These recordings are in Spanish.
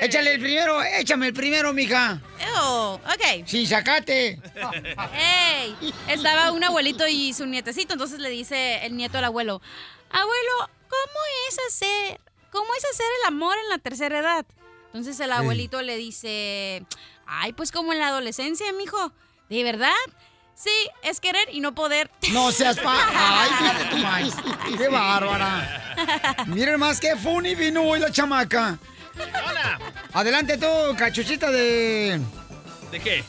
Échale el primero, échame el primero, mija. Oh, ok. Sin sacate. ¡Ey! Estaba un abuelito y su nietecito, entonces le dice el nieto al abuelo, abuelo, ¿cómo es hacer, cómo es hacer el amor en la tercera edad? Entonces el abuelito le dice, ay, pues como en la adolescencia, mijo. ¿De verdad? Sí, es querer y no poder. No seas pa... ¡Ay, maíz! ¡Qué bárbara! Miren más que funny vino hoy la chamaca. Hola. Adelante tú, cachuchita de... ¿De qué?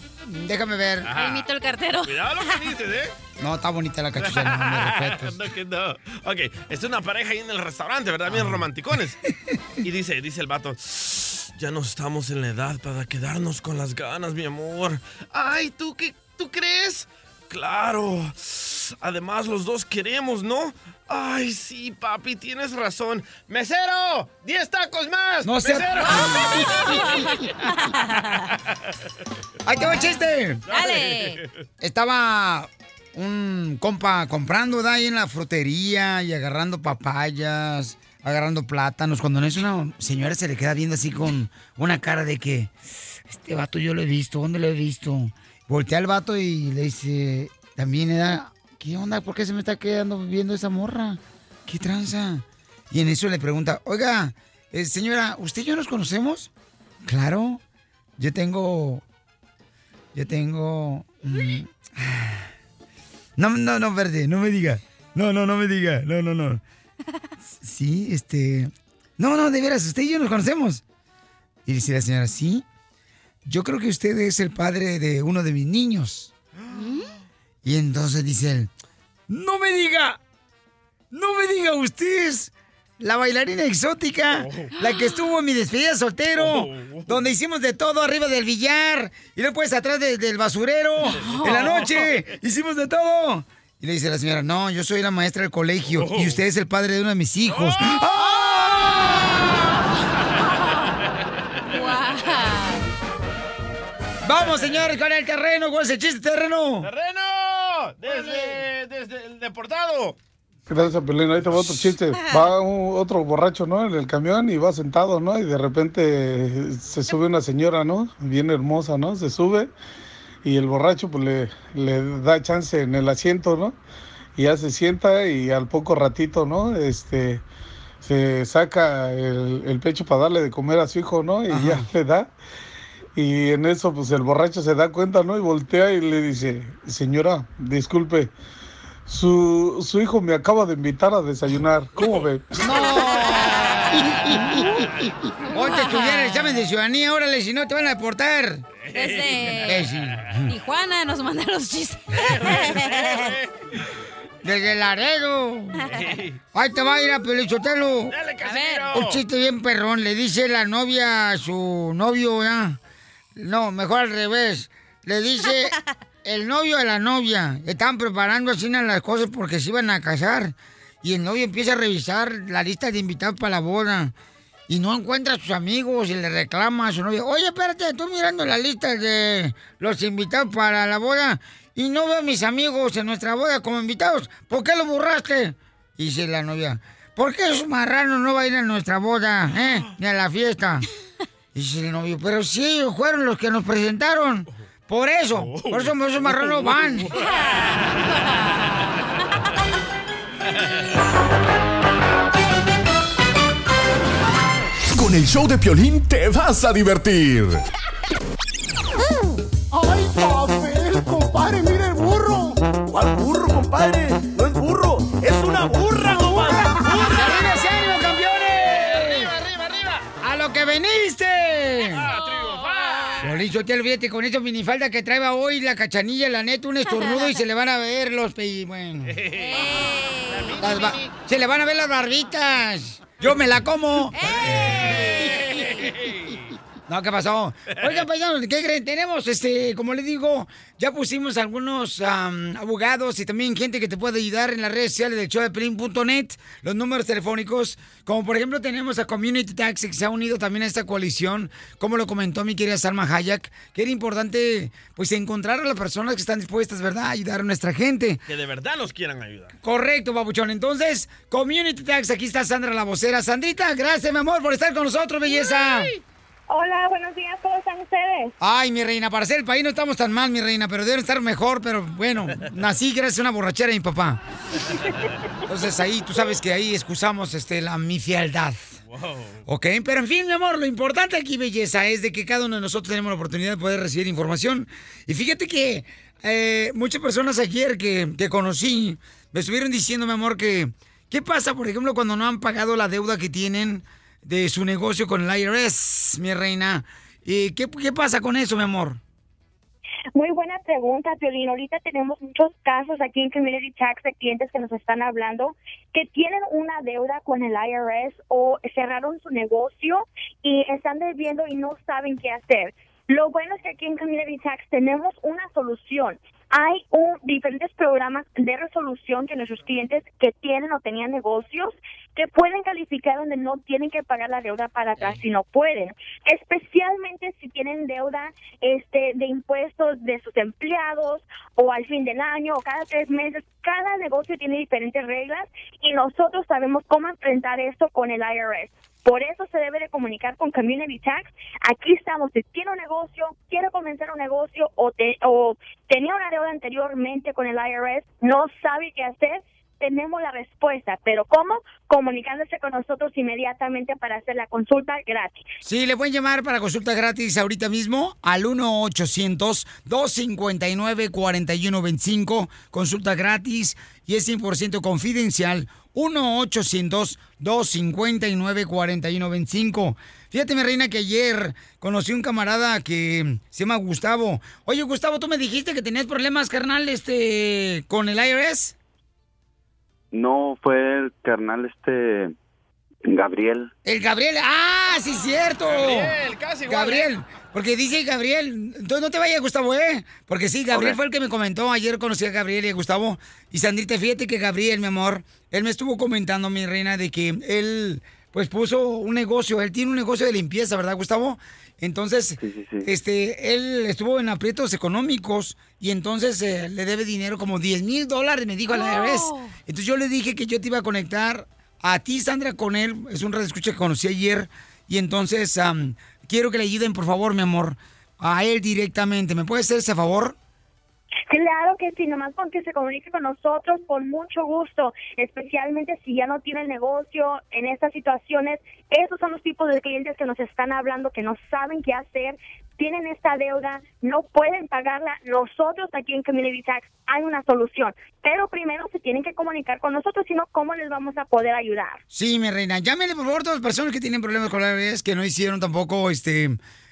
Déjame ver. Ajá. Imito el cartero. Cuidado lo que dices, ¿eh? No, está bonita la cachucha, no me no, que no. Ok, es una pareja ahí en el restaurante, ¿verdad? Bien romanticones. Y dice, dice el vato, ya no estamos en la edad para quedarnos con las ganas, mi amor. Ay, ¿tú qué? ¿Tú crees? Claro. Además, los dos queremos, ¿no? Ay, sí, papi, tienes razón. ¡Mesero! ¡Diez tacos más! No ¡Mesero! ¡Ahí te va el chiste! Dale. Estaba un compa comprando, ¿verdad? Ahí en la frutería y agarrando papayas, agarrando plátanos. Cuando no es una señora se le queda viendo así con una cara de que este vato yo lo he visto, ¿dónde lo he visto? Voltea al vato y le dice, también era, ¿qué onda? ¿Por qué se me está quedando viendo esa morra? ¿Qué tranza? Y en eso le pregunta, oiga, eh, señora, ¿usted y yo nos conocemos? Claro, yo tengo yo tengo. mm, No, no, no, verde, no me diga. No, no, no me diga. No, no, no. Sí, este. No, no, de veras, usted y yo nos conocemos. Y dice la señora, sí. Yo creo que usted es el padre de uno de mis niños. Y entonces dice él, no me diga. No me diga, usted es la bailarina exótica, la que estuvo en mi despedida soltero, donde hicimos de todo arriba del billar y después atrás de- del basurero, en la noche, hicimos de todo. Y le dice la señora, no, yo soy la maestra del colegio y usted es el padre de uno de mis hijos. Vamos, señores, con el terreno, ¿cuál es el chiste terreno? ¡Terreno! Desde, desde el deportado. Gracias, Pelín. Ahí te va otro chiste. Va un- otro borracho, ¿no? En el camión y va sentado, ¿no? Y de repente se sube una señora, ¿no? Bien hermosa, ¿no? Se sube y el borracho pues le, le da chance en el asiento, ¿no? Y ya se sienta y al poco ratito, ¿no? Este, se saca el, el pecho para darle de comer a su hijo, ¿no? Y ya le da. Y en eso, pues el borracho se da cuenta, ¿no? Y voltea y le dice, señora, disculpe, su, su hijo me acaba de invitar a desayunar. ¿Cómo ve? Hoy te estudiar el examen de ciudadanía, órale, si no te van a deportar. Desde Imbécil. Tijuana nos mandan los chistes. Desde Laredo. Ahí te va a ir a Pelichotelo. Dale, Un chiste bien perrón. Le dice la novia a su novio, ¿ya? No, mejor al revés. Le dice el novio a la novia. Estaban preparando así las cosas porque se iban a casar. Y el novio empieza a revisar la lista de invitados para la boda. Y no encuentra a sus amigos y le reclama a su novia. Oye, espérate, estoy mirando la lista de los invitados para la boda. Y no veo a mis amigos en nuestra boda como invitados. ¿Por qué lo borraste? Y dice la novia. ¿Por qué esos marranos no va a ir a nuestra boda, eh? Ni a la fiesta. Dice el novio, pero ellos fueron los que nos presentaron. Por eso, por eso esos marranos van. Con el show de Piolín te vas a divertir. ¡Ay, papel, compadre! ¡Mira el burro! ¿Cuál burro, compadre? Yo te olvídate con esa minifalda que trae hoy la cachanilla, la neta, un estornudo y se le van a ver los pe... Bueno. Las Se le van a ver las barbitas. Yo me la como. No, ¿qué pasó? Oigan, paisanos, ¿qué creen? Tenemos, este, como les digo, ya pusimos algunos am, abogados y también gente que te puede ayudar en las redes sociales del show de Pelín.net, los números telefónicos, como por ejemplo tenemos a Community Tax que se ha unido también a esta coalición, como lo comentó mi querida Salma Hayek, que era importante, pues, encontrar a las personas que están dispuestas, ¿verdad?, a ayudar a nuestra gente. Que de verdad nos quieran ayudar. Correcto, babuchón. Entonces, Community Tax, aquí está Sandra la vocera. Sandrita, gracias, mi amor, por estar con nosotros, belleza. Hola, buenos días, ¿cómo están ustedes? Ay, mi reina, para ser el país no estamos tan mal, mi reina, pero deben estar mejor, pero bueno, nací gracias a una borrachera de mi papá. Entonces ahí, tú sabes que ahí excusamos este, la mi fealdad. Ok, pero en fin, mi amor, lo importante aquí, belleza, es de que cada uno de nosotros tenemos la oportunidad de poder recibir información. Y fíjate que eh, muchas personas ayer que, que conocí me estuvieron diciendo, mi amor, que ¿qué pasa, por ejemplo, cuando no han pagado la deuda que tienen de su negocio con el IRS, mi reina? ¿Y qué, qué pasa con eso, mi amor? Muy buena pregunta, Piolín. Ahorita tenemos muchos casos aquí en Community Tax de clientes que nos están hablando que tienen una deuda con el IRS o cerraron su negocio y están debiendo y no saben qué hacer. Lo bueno es que aquí en Community Tax tenemos una solución. Hay un, diferentes programas de resolución que nuestros clientes que tienen o tenían negocios que pueden calificar donde no tienen que pagar la deuda para atrás si no pueden, especialmente si tienen deuda este de impuestos de sus empleados o al fin del año o cada tres meses. Cada negocio tiene diferentes reglas y nosotros sabemos cómo enfrentar esto con el IRS. Por eso se debe de comunicar con Community Tax. Aquí estamos. Si tiene un negocio, quiere comenzar un negocio o, te- o tenía una deuda anteriormente con el IRS, no sabe qué hacer, tenemos la respuesta. Pero ¿cómo? Comunicándose con nosotros inmediatamente para hacer la consulta gratis. Sí, le pueden llamar para consulta gratis ahorita mismo al 1-800-259-4125. Consulta gratis y es 100% confidencial. 1-800-259-4125. Fíjate, mi reina, que ayer conocí un camarada que se llama Gustavo. Oye, Gustavo, tú me dijiste que tenías problemas, carnal, este, con el IRS. No, fue el carnal este Gabriel. El Gabriel, ah, sí, cierto. Gabriel, casi igual, Gabriel, ¿eh? porque dice Gabriel, entonces no te vayas, Gustavo, ¿eh? Porque sí, Gabriel fue el que me comentó, ayer conocí a Gabriel y a Gustavo. Y Sandrita, fíjate que Gabriel, mi amor, él me estuvo comentando, mi reina, de que él, pues puso un negocio, él tiene un negocio de limpieza, ¿verdad, Gustavo? Entonces, este, él estuvo en aprietos económicos y entonces eh, le debe dinero como 10 mil dólares, me dijo a la IRS. Entonces yo le dije que yo te iba a conectar a ti, Sandra, con él. Es un radio escucha que conocí ayer. Y entonces am, quiero que le ayuden, por favor, mi amor, a él directamente. ¿Me puede hacer ese favor? Claro que sí, nomás con que se comunique con nosotros con mucho gusto, especialmente si ya no tiene negocio en estas situaciones. Esos son los tipos de clientes que nos están hablando, que no saben qué hacer, tienen esta deuda, no pueden pagarla. Nosotros aquí en Community Tax hay una solución, pero primero se tienen que comunicar con nosotros, sino cómo les vamos a poder ayudar. Sí, mi reina. Llámele, por favor, a todas las personas que tienen problemas con la IRS, que no hicieron tampoco este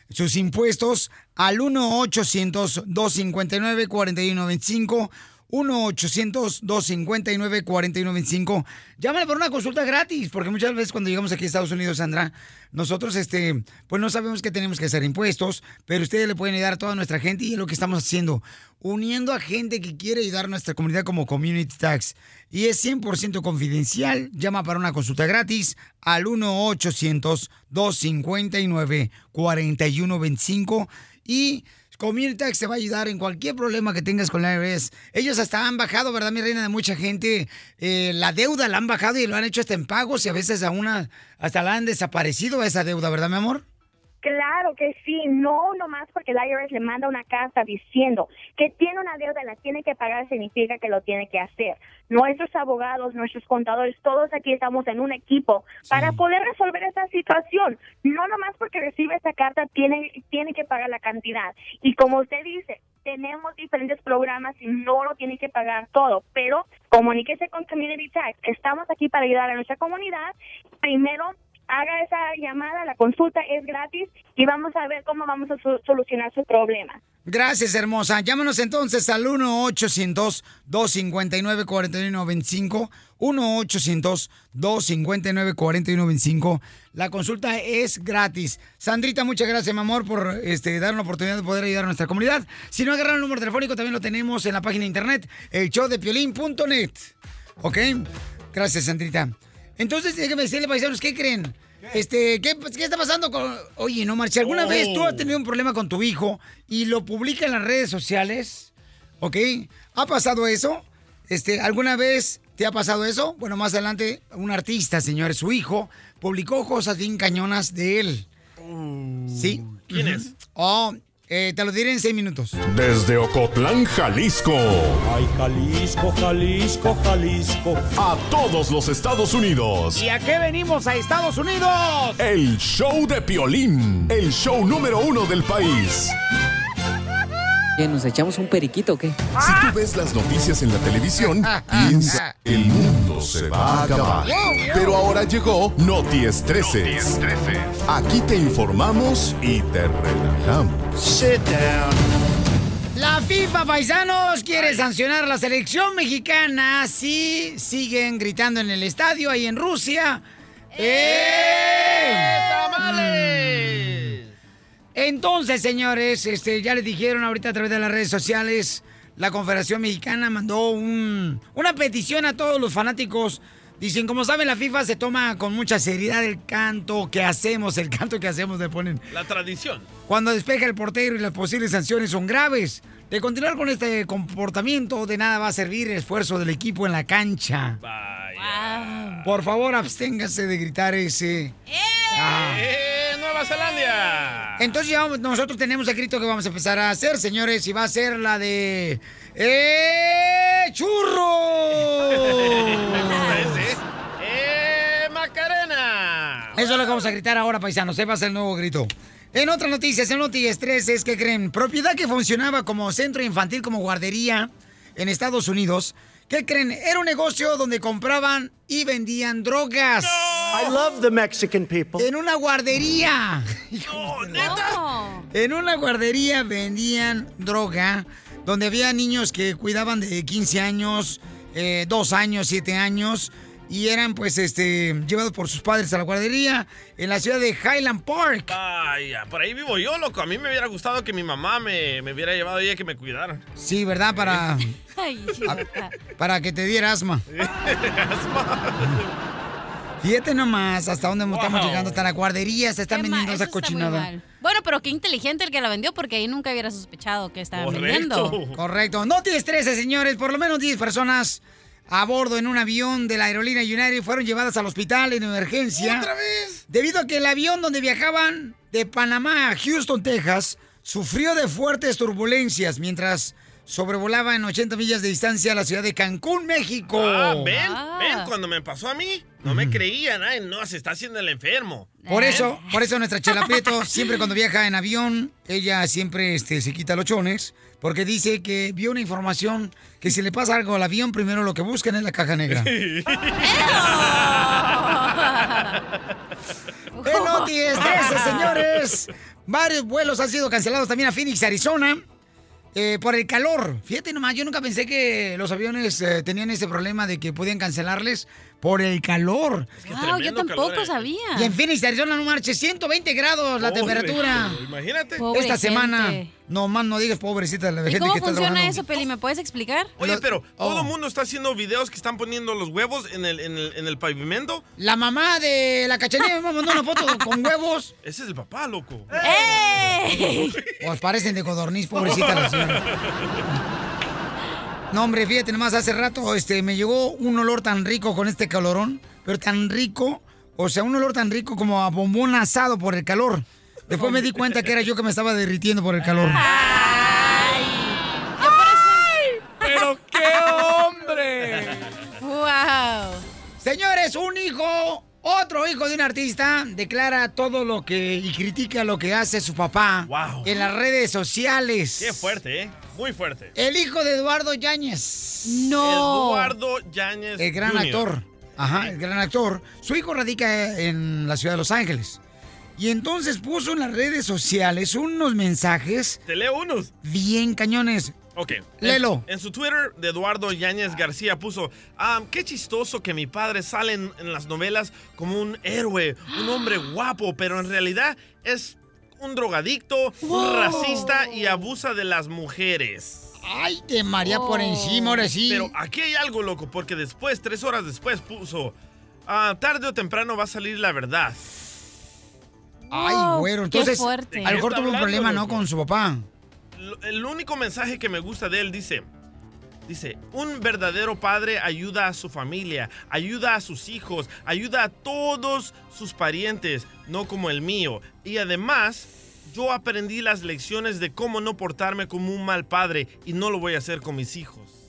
sus impuestos, al 1-800-259-4125. 1-800-259-4125. Llámale por una consulta gratis, porque muchas veces cuando llegamos aquí a Estados Unidos, Sandra, nosotros, este, pues no sabemos que tenemos que hacer impuestos, pero ustedes le pueden ayudar a toda nuestra gente y es lo que estamos haciendo, uniendo a gente que quiere ayudar a nuestra comunidad como Community Tax. Y es 100% confidencial. Llama para una consulta gratis al 1-800-259-4125 y Community te va a ayudar en cualquier problema que tengas con la IRS. Ellos hasta han bajado, ¿verdad, mi reina? De mucha gente. eh, la deuda la han bajado y lo han hecho hasta en pagos y a veces a una, hasta la han desaparecido esa deuda, ¿verdad, mi amor? Claro que sí, no nomás porque el IRS le manda una carta diciendo que tiene una deuda y la tiene que pagar significa que lo tiene que hacer. Nuestros abogados, nuestros contadores, todos aquí estamos en un equipo para poder resolver esta situación. No nomás porque recibe esta carta tiene, tiene que pagar la cantidad. Y como usted dice, tenemos diferentes programas y no lo tiene que pagar todo, pero comuníquese con Community Tax. Estamos aquí para ayudar a nuestra comunidad. Primero, haga esa llamada, la consulta es gratis y vamos a ver cómo vamos a so- solucionar su problema. Gracias, hermosa. Llámanos entonces al 1-800-259-4125. 1-800-259-4125. La consulta es gratis. Sandrita, muchas gracias, mi amor, por este, dar una oportunidad de poder ayudar a nuestra comunidad. Si no agarran el número telefónico, también lo tenemos en la página de internet, el showdepiolín.net. ¿Ok? Gracias, Sandrita. Entonces, déjenme decirle, paisanos, ¿qué creen? Este, ¿qué, qué está pasando con...? Oye, no, Marcia, ¿alguna Oh. vez tú has tenido un problema con tu hijo y lo publica en las redes sociales? ¿Ok? ¿Ha pasado eso? Este, ¿Alguna vez te ha pasado eso? Bueno, más adelante, un artista, señores, su hijo, publicó cosas bien cañonas de él. ¿Sí? ¿Quién es? Oh, eh, te lo diré en seis minutos. Desde Ocotlán, Jalisco. Ay, Jalisco, Jalisco, Jalisco. A todos los Estados Unidos. ¿Y a qué venimos a Estados Unidos? El show de Piolín. El show número uno del país. ¿Qué, ¿Nos echamos un periquito o qué? Si tú ves las noticias en la televisión, piensa el mundo se va a acabar. Pero ahora llegó Noti Estreses. Aquí te informamos y te relajamos. Sit down. La FIFA, paisanos, quiere sancionar a la selección mexicana si siguen gritando en el estadio ahí en Rusia. ¡Eh! Entonces, señores, este, ya les dijeron ahorita a través de las redes sociales, la Confederación Mexicana mandó un- una petición a todos los fanáticos. Dicen, como saben, la FIFA se toma con mucha seriedad el canto que hacemos, el canto que hacemos, le ponen. La tradición. Cuando despeja el portero y las posibles sanciones son graves. De continuar con este comportamiento, de nada va a servir el esfuerzo del equipo en la cancha. Por favor, absténgase de gritar ese. Ah. ¡Eh, Nueva Zelanda! Entonces ya nosotros tenemos el grito que vamos a empezar a hacer, señores, y va a ser la de... ¡Eh, churro! ¡Eh, Macarena! Eso es lo que vamos a gritar ahora, paisanos. Ese va a ser el nuevo grito. En otras noticias, en Noti Estrés, es que creen, propiedad que funcionaba como centro infantil, como guardería en Estados Unidos, ¿qué creen? Era un negocio donde compraban y vendían drogas. I love the Mexican people. En una guardería. En una guardería vendían droga, donde había niños que cuidaban de 15 años, 2 años, 7 años, y eran pues este llevados por sus padres a la guardería en la ciudad de Highland Park. Vaya, por ahí vivo yo, loco. A mí me hubiera gustado que mi mamá me, me hubiera llevado ella que me cuidara. Sí, ¿verdad? Para, Ay, para que te diera asma. Fíjate nomás hasta dónde estamos llegando, hasta la guardería se están Qué vendiendo esa cochinada. Bueno, pero qué inteligente el que la vendió porque ahí nunca hubiera sospechado que estaban vendiendo. Correcto. No te estreses, señores. Por lo menos 10 personas a bordo en un avión de la aerolínea United fueron llevadas al hospital en emergencia. ¿Otra vez? Debido a que el avión donde viajaban de Panamá a Houston, Texas, sufrió de fuertes turbulencias mientras sobrevolaba en 80 millas de distancia a la ciudad de Cancún, México. Ah, ven, ven, cuando me pasó a mí, no me creían. Ay, no, se está haciendo el enfermo. Por eso, por eso nuestra Chela Prieto, siempre cuando viaja en avión, ella siempre este, se quita los chones, porque dice que vio una información que si le pasa algo al avión, primero lo que buscan es la caja negra. ¡En Noti Estreses, señores! Varios vuelos han sido cancelados también a Phoenix, Arizona. eh, por el calor. Fíjate nomás, yo nunca pensé que los aviones eh, tenían ese problema de que podían cancelarles por el calor. Wow, yo tampoco sabía. Y en Phoenix, Arizona, no marches, 120 grados la Pobre, temperatura. Imagínate. Pobre Esta semana, no más no digas pobrecita la ¿Y gente cómo que está funciona trabajando. eso, Peli? ¿Me puedes explicar? Oye, pero todo oh. el mundo está haciendo videos que están poniendo los huevos en el, en el, en el pavimento. La mamá de la cachanilla me mandó una foto con huevos. Ese es el papá, loco. ¡Ey! Pues parecen de codorniz, pobrecita la señora. No, hombre, fíjate nomás, hace rato este, me llegó un olor tan rico con este calorón, pero tan rico, o sea, un olor tan rico como a bombón asado por el calor. Después me di cuenta que era yo que me estaba derritiendo por el calor. ¡Pero qué hombre! ¡Wow! Señores, un hijo, otro hijo de un artista, declara todo lo que y critica lo que hace su papá Wow. en las redes sociales. Qué fuerte, ¿eh? Muy fuerte. El hijo de Eduardo Yáñez. No. Eduardo Yáñez. El gran Jr. actor. ajá, el gran actor, su hijo radica en la ciudad de Los Ángeles. Y entonces puso en las redes sociales unos mensajes Te leo unos. bien cañones. Ok. Léelo. En, en su Twitter, de Eduardo Yáñez García puso, ah, qué chistoso que mi padre sale en, en las novelas como un héroe, un hombre guapo, pero en realidad es un drogadicto, un racista y abusa de las mujeres. Ay, de María por encima, ahora sí. Pero aquí hay algo loco, porque después, tres horas después, puso, ah, tarde o temprano va a salir la verdad. Ay, güero, entonces a lo mejor tuvo un problema, ¿no? Con su papá. El único mensaje que me gusta de él dice, dice, un verdadero padre ayuda a su familia, ayuda a sus hijos, ayuda a todos sus parientes, no como el mío. Y además, yo aprendí las lecciones de cómo no portarme como un mal padre y no lo voy a hacer con mis hijos.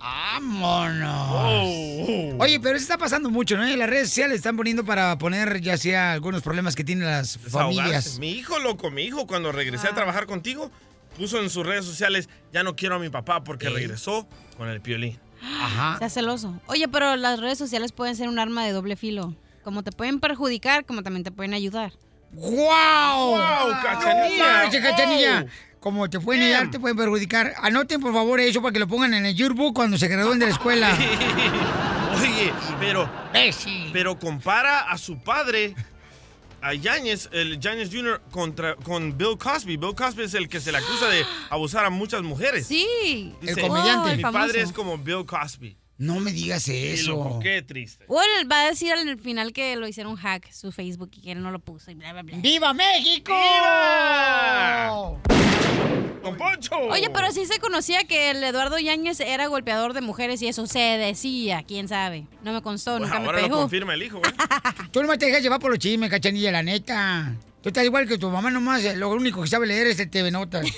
¡Vámonos! Oh. Oye, pero eso está pasando mucho, ¿no? En las redes sociales están poniendo para poner ya sea algunos problemas que tienen las familias. Mi hijo, loco, mi hijo, cuando regresé a trabajar contigo, puso en sus redes sociales, ya no quiero a mi papá porque regresó con el piolín. Ajá. Sea celoso. Oye, pero las redes sociales pueden ser un arma de doble filo. Como te pueden perjudicar, como también te pueden ayudar. ¡Guau! ¡Guau, Cachanilla! No Cachanilla! Como te pueden ayudar, te pueden perjudicar. Anoten, por favor, eso para que lo pongan en el yearbook cuando se gradúen de la escuela. Oye, pero, pero compara a su padre, a Yáñez, el Yáñez Jr. Contra, con Bill Cosby. Bill Cosby es el que se le acusa de abusar a muchas mujeres. Sí. El comediante. Mi Oh, el padre famoso. es como Bill Cosby. No me digas eso. loco, qué triste. O él va a decir al final que lo hicieron hack su Facebook y que él no lo puso y bla, bla, bla. ¡Viva México! ¡Don Poncho! Oye, pero sí se conocía que el Eduardo Yáñez era golpeador de mujeres y eso se decía, quién sabe. No me constó, Pues nunca ahora me lo pegó. confirma el hijo, ¿eh? Tú nomás te dejas llevar por los chismes, cachanilla, la neta. Tú estás igual que tu mamá nomás, eh, lo único que sabe leer es el TV Notas.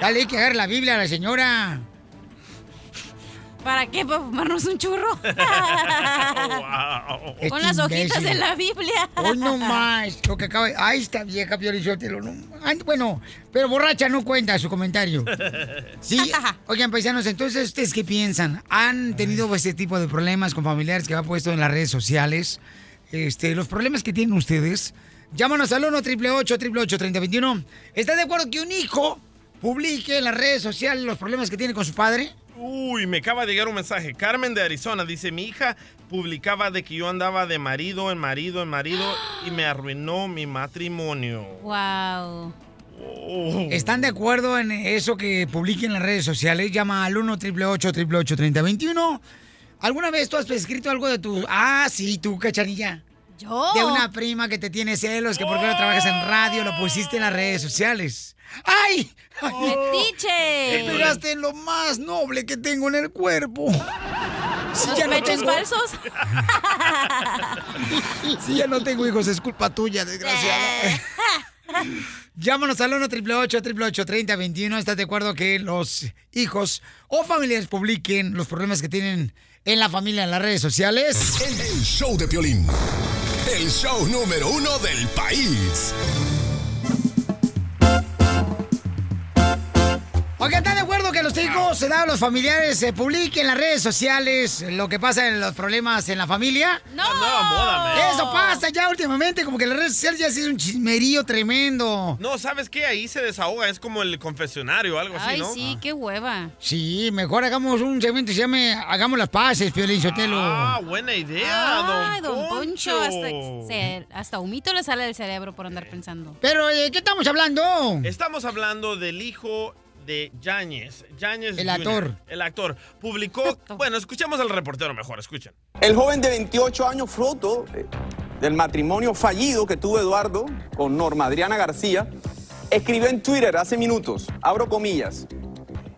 Dale, hay que agarrar la Biblia a la señora. ¿Para qué? ¿Para fumarnos un churro? Este Con las hojitas imbécil. de la Biblia. Hoy no más. Lo que acaba de... Ay, esta vieja Piolichotelo. No... Bueno, pero borracha no cuenta su comentario. Sí, oigan, paisanos, entonces, ¿ustedes qué piensan? ¿Han tenido ese tipo de problemas con familiares que ha puesto en las redes sociales? Este, los problemas que tienen ustedes. Llámanos al 1 888 3021 ¿Estás de acuerdo que un hijo publique en las redes sociales los problemas que tiene con su padre? Uy, me acaba de llegar un mensaje. Carmen de Arizona dice, mi hija publicaba de que yo andaba de marido en marido en marido y me arruinó mi matrimonio. Wow. ¿Están de acuerdo en eso que publiquen en las redes sociales? Llama al 1 888 3021 ¿Alguna vez tú has escrito algo de tu... Ah, sí, tú, cachanilla. ¿Yo? De una prima que te tiene celos, que porque no trabajas en radio, lo pusiste en las redes sociales. ¡Ay! ¡Metiche! Te pegaste en lo más noble que tengo en el cuerpo. Si ¿Los ya no pechos tengo- falsos? Si ya no tengo hijos, es culpa tuya, desgraciada. Llámanos al 1 888 3021 ¿Estás de acuerdo que los hijos o familiares publiquen los problemas que tienen en la familia en las redes sociales? El show de Piolín. El show número uno del país. Oigan, ¿están de acuerdo que los hijos, se da a los familiares, se publiquen en las redes sociales lo que pasa en los problemas en la familia? ¡No! nueva moda. Eso pasa ya últimamente, como que las redes sociales ya ha sido un chismerío tremendo. No, ¿sabes qué? Ahí se desahoga, es como el confesionario, algo así, Ay, ¿no? sí, qué hueva. Sí, mejor hagamos un segmento que se llame Hagamos las paces, Piolín Sotelo. Ah, buena idea, Ay, don, don Poncho. Poncho. Hasta, se- hasta humito le sale del cerebro por andar pensando. Pero, ¿de qué estamos hablando? Estamos hablando del hijo de Yáñez. Yáñez El Jr., actor. El actor. Publicó... Bueno, escuchemos al reportero mejor, escuchen. El joven de 28 años, fruto eh, del matrimonio fallido que tuvo Eduardo con Norma Adriana García, escribió en Twitter hace minutos, abro comillas,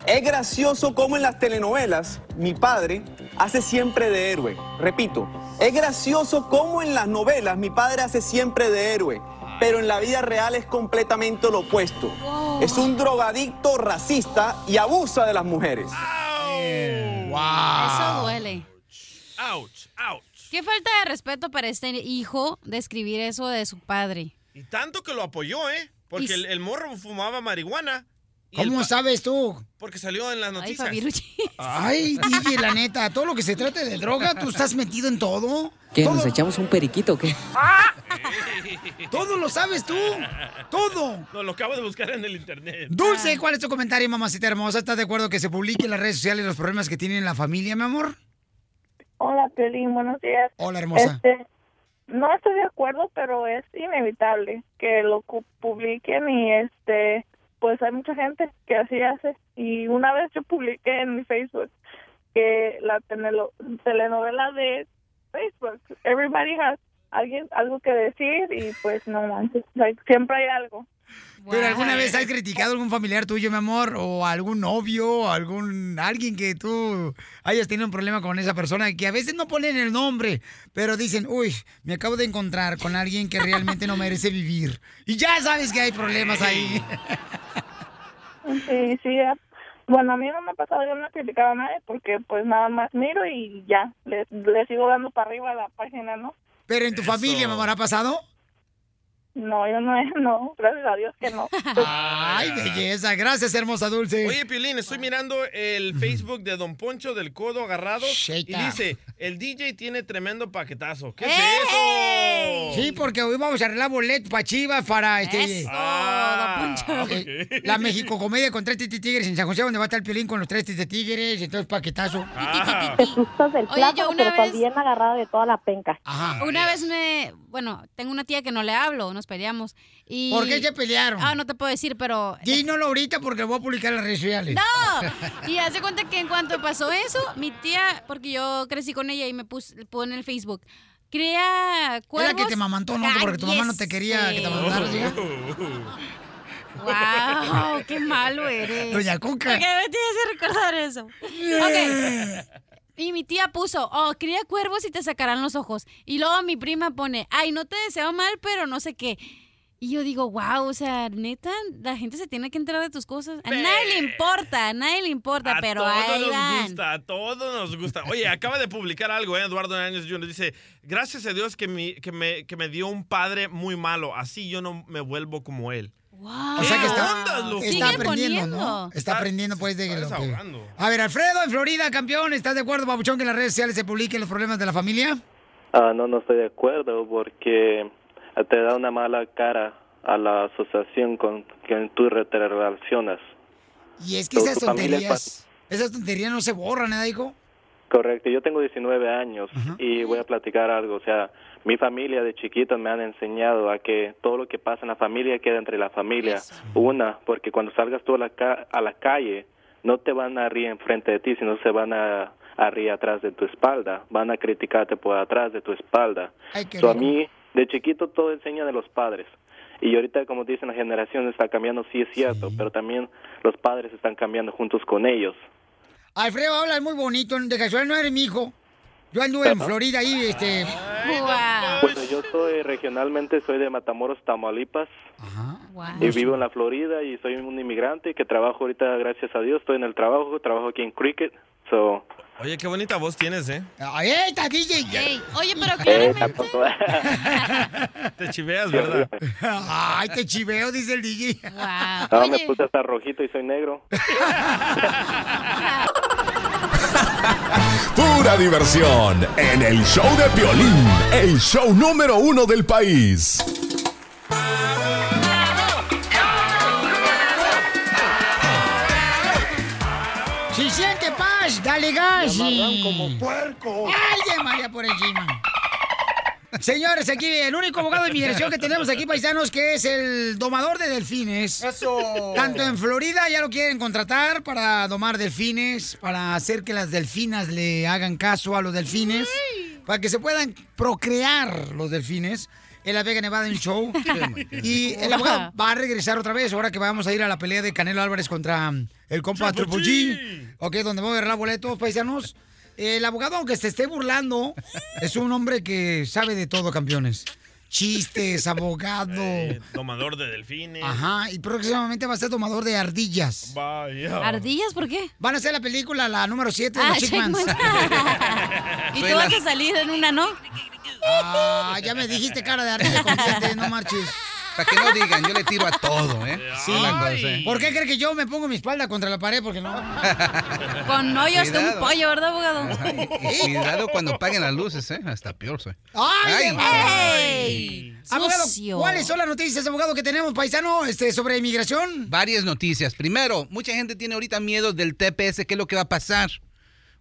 es gracioso como en las telenovelas mi padre hace siempre de héroe. Repito, es gracioso como en las novelas mi padre hace siempre de héroe, pero en la vida real es completamente lo opuesto. Es un drogadicto racista y abusa de las mujeres. Eso duele. Ouch, ouch. Qué falta de respeto para este hijo de escribir eso de su padre. Y tanto que lo apoyó, ¿eh? Porque Y- el, el morro fumaba marihuana ¿Cómo sabes tú? Porque salió en las noticias. Ay, DJ, la neta, todo lo que se trate de droga, tú estás metido en todo. ¿Qué? ¿Nos echamos un periquito o qué? todo lo sabes tú. Todo. No, lo acabo de buscar en el internet. Dulce, ¿cuál es tu comentario, mamacita hermosa? ¿Estás de acuerdo que se publique en las redes sociales los problemas que tienen la familia, mi amor? Hola, Piolín, buenos días. Hola, hermosa. Este, no estoy de acuerdo, pero es inevitable que lo publiquen y este, pues hay mucha gente que así hace. Y una vez yo publiqué en mi Facebook que la telenovela de Facebook, Everybody Has alguien algo que decir y pues no manches, siempre hay algo. ¿Pero alguna vez has criticado a algún familiar tuyo, mi amor? ¿O algún novio? o algún alguien que tú hayas tenido un problema con esa persona? Que a veces no ponen el nombre, pero dicen, uy, me acabo de encontrar con alguien que realmente no merece vivir. Y ya sabes que hay problemas ahí. Sí, sí. eh. Bueno, a mí no me ha pasado, yo no he criticado a nadie porque pues nada más miro y ya, le, le sigo dando para arriba a la página, ¿no? Pero en tu familia, mi amor, ¿ha pasado? No, yo no, he- no, gracias a Dios que no. Ay, belleza. Gracias, hermosa dulce. Oye, Piolín, estoy mirando el Facebook de Don Poncho del Codo Agarrado y up. dice, el DJ tiene tremendo paquetazo. ¿Qué es eso? Sí, porque hoy vamos a arreglar boletos para Chivas para este. Eso, Ah, don Poncho. La México Comedia con tres Titi Tigres en San José, donde va a estar el piolín con los tres Titi Tigres, entonces paquetazo. Ah. Te sustas del Oye, plátano, yo una pero vez- bien agarrada de toda la penca. Ajá. Una vez me, bueno, tengo una tía que no le hablo, nos peleamos. Y... ¿Por qué se pelearon? Ah, no te puedo decir, pero... Dínoslo ahorita porque voy a publicar en las redes sociales. ¡No! Y hace cuenta que en cuanto pasó eso, mi tía, porque yo crecí con ella y me puse, pone en el Facebook, crea cuervos... Era que te mamantó, ¿no? Porque tu mamá no te quería que te amamantaras, ¿sí? ¡Wow! ¡Qué malo eres! Doña Cuca. ¿Por qué me tienes que recordar eso? Ok. Y mi tía puso, oh, cría cuervos y te sacarán los ojos. Y luego mi prima pone, ay, no te deseo mal, pero no sé qué. Y yo digo, wow, o sea, neta, la gente se tiene que enterar de tus cosas. A nadie le importa, a nadie le importa, A pero todos ahí nos van. gusta, a todos nos gusta. Oye, acaba de publicar algo, ¿eh? Eduardo Áñez Jr. dice, gracias a Dios que, mi- que, me, que me dio un padre muy malo, así yo no me vuelvo como él. O sea que está, aprendiendo, ¿no? Está aprendiendo, pues, de lo que... A ver, Alfredo, en Florida, campeón, ¿estás de acuerdo, Pabuchón, que en las redes sociales se publiquen los problemas de la familia? Ah, no, no estoy de acuerdo porque te da una mala cara a la asociación con quien tú te relacionas. Y es que esas tonterías, esas tonterías no se borran, ¿eh, hijo? Correcto, yo tengo 19 años y voy a platicar algo, o sea, mi familia de chiquito me han enseñado a que todo lo que pasa en la familia queda entre la familia. Una, porque cuando salgas tú a la, ca- a la calle, no te van a reír enfrente de ti, sino se van a, a reír atrás de tu espalda, van a criticarte por atrás de tu espalda. Ay, So, a mí, de chiquito, todo enseña de los padres. Y ahorita, como dicen, la generación está cambiando, sí es cierto, pero también los padres están cambiando juntos con ellos. Alfredo, hablas muy bonito, de casualidad no eres mi hijo. Yo anduve en Ajá. Florida ahí, este... Bueno, yo soy regionalmente, soy de Matamoros, Tamaulipas. Y vivo en la Florida y soy un inmigrante que trabajo ahorita, gracias a Dios, estoy en el trabajo, trabajo aquí en Cricket. So, Oye, qué bonita voz tienes, ¿eh? ¡Ay, está, DJ! Oye, pero tampoco- Te chiveas, ¿verdad? Ay, te chiveo, dice el DJ. no, me puse hasta rojito y soy negro. Pura diversión en el show de violín, el show número uno del país. Si siente paz, dale gas. Y- como puerco. ¡Ay, de María por encima! Señores, aquí el único abogado de inmigración que tenemos aquí, paisanos, que es el domador de delfines. Eso. Tanto en Florida ya lo quieren contratar para domar delfines, para hacer que las delfinas le hagan caso a los delfines, para que se puedan procrear los delfines. En la Vega Nevada en show. y el abogado va a regresar otra vez, ahora que vamos a ir a la pelea de Canelo Álvarez contra el compa Triple G. Ok, donde vamos a agarrar boletos, paisanos. El abogado, aunque se esté burlando, es un hombre que sabe de todo, campeones. Chistes, abogado. Eh, domador de delfines. Ajá, y próximamente va a ser tomador de ardillas. Vaya. ¿Ardillas? ¿Por qué? Van a hacer la película, la número 7 de Ah, los Chickmans. Y tú vas a salir en una, ¿no? Ah, ya me dijiste cara de ardilla no marches. Para que no digan, yo le tiro a todo, ¿eh? Sí. ¿Por qué cree que yo me pongo mi espalda contra la pared? Porque no. Con hoyos de un pollo, ¿verdad, abogado? Y cuidado cuando paguen las luces, ¿eh? Hasta peor soy. ¡Ay! ¡Ey! Abogado, Sucio. ¿cuáles son las noticias, abogado, que tenemos, paisano, este, sobre inmigración? Varias noticias. Primero, mucha gente tiene ahorita miedo del TPS, ¿qué es lo que va a pasar?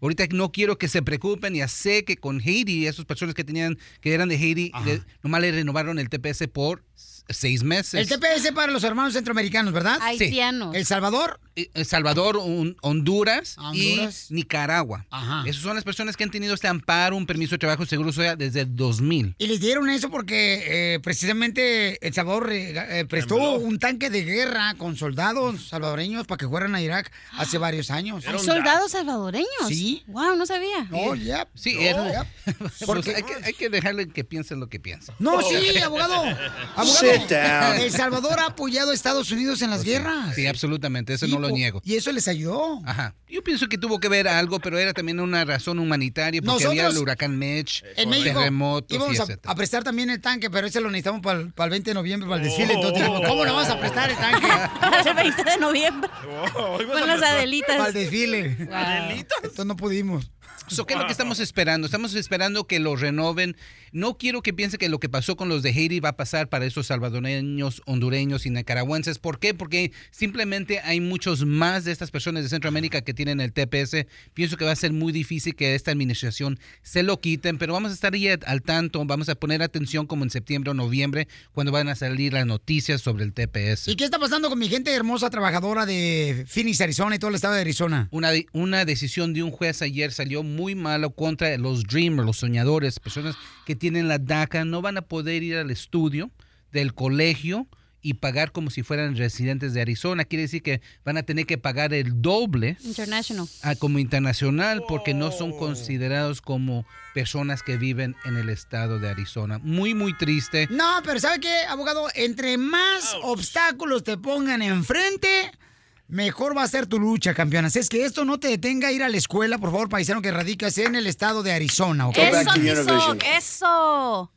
Ahorita no quiero que se preocupen, ya sé que con Haiti, esas personas que tenían, que eran de Haiti, le- nomás le renovaron el TPS por seis meses. El TPS para los hermanos centroamericanos, ¿verdad? Haitianos. ¿El Salvador? Eh, El Salvador, un- Honduras, Honduras. y Nicaragua. Esas son las personas que han tenido este amparo, un permiso de trabajo seguro social desde el 2000. Y les dieron eso porque eh, precisamente El Salvador eh, prestó un tanque de guerra con soldados salvadoreños para que fueran a Irak hace varios años. ¿Hay soldados salvadoreños? Sí. Wow, no sabía. Oh, yep. Sí, Oh, era- yep. Pues hay, que, hay que dejarle que piensen lo que piensan. No, sí, abogado. Abogado, Down. El Salvador ha apoyado a Estados Unidos en las guerras. Sí, absolutamente, eso Sí, no lo niego. Y eso les ayudó. Ajá. Yo pienso que tuvo que ver algo, pero era también una razón humanitaria porque había Nosotros, el huracán Mitch, En México terremotos y íbamos a, etcétera. a prestar también el tanque, pero ese lo necesitamos para el, para el 20 de noviembre, para el desfile. Oh. Entonces ¿cómo le vamos a prestar el tanque? el 20 de noviembre. Con las Adelitas. Para el desfile. Entonces no pudimos. So, ¿Qué es lo que estamos esperando? Estamos esperando que lo renoven. No quiero que piense que lo que pasó con los de Haiti va a pasar para esos salvadoreños, hondureños y nicaragüenses. ¿Por qué? Porque simplemente hay muchos más de estas personas de Centroamérica que tienen el TPS. Pienso que va a ser muy difícil que esta administración se lo quiten, pero vamos a estar ahí al tanto. Vamos a poner atención como en septiembre o noviembre cuando van a salir las noticias sobre el TPS. ¿Y qué está pasando con mi gente hermosa trabajadora de Phoenix, Arizona y todo el estado de Arizona? Una, una decisión de un juez ayer salió muy malo contra los dreamers, los soñadores, personas que tienen la DACA, no van a poder ir al estudio del colegio y pagar como si fueran residentes de Arizona. Quiere decir que van a tener que pagar el doble International. ah, como internacional porque no son considerados como personas que viven en el estado de Arizona. Muy, muy triste. No, pero ¿sabe qué, abogado? Entre más obstáculos te pongan enfrente, mejor va a ser tu lucha, campeona. Así es que esto no te detenga a ir a la escuela, por favor, paisano, que radicas en el estado de Arizona, ¿ok? Eso, Tizoc, eso.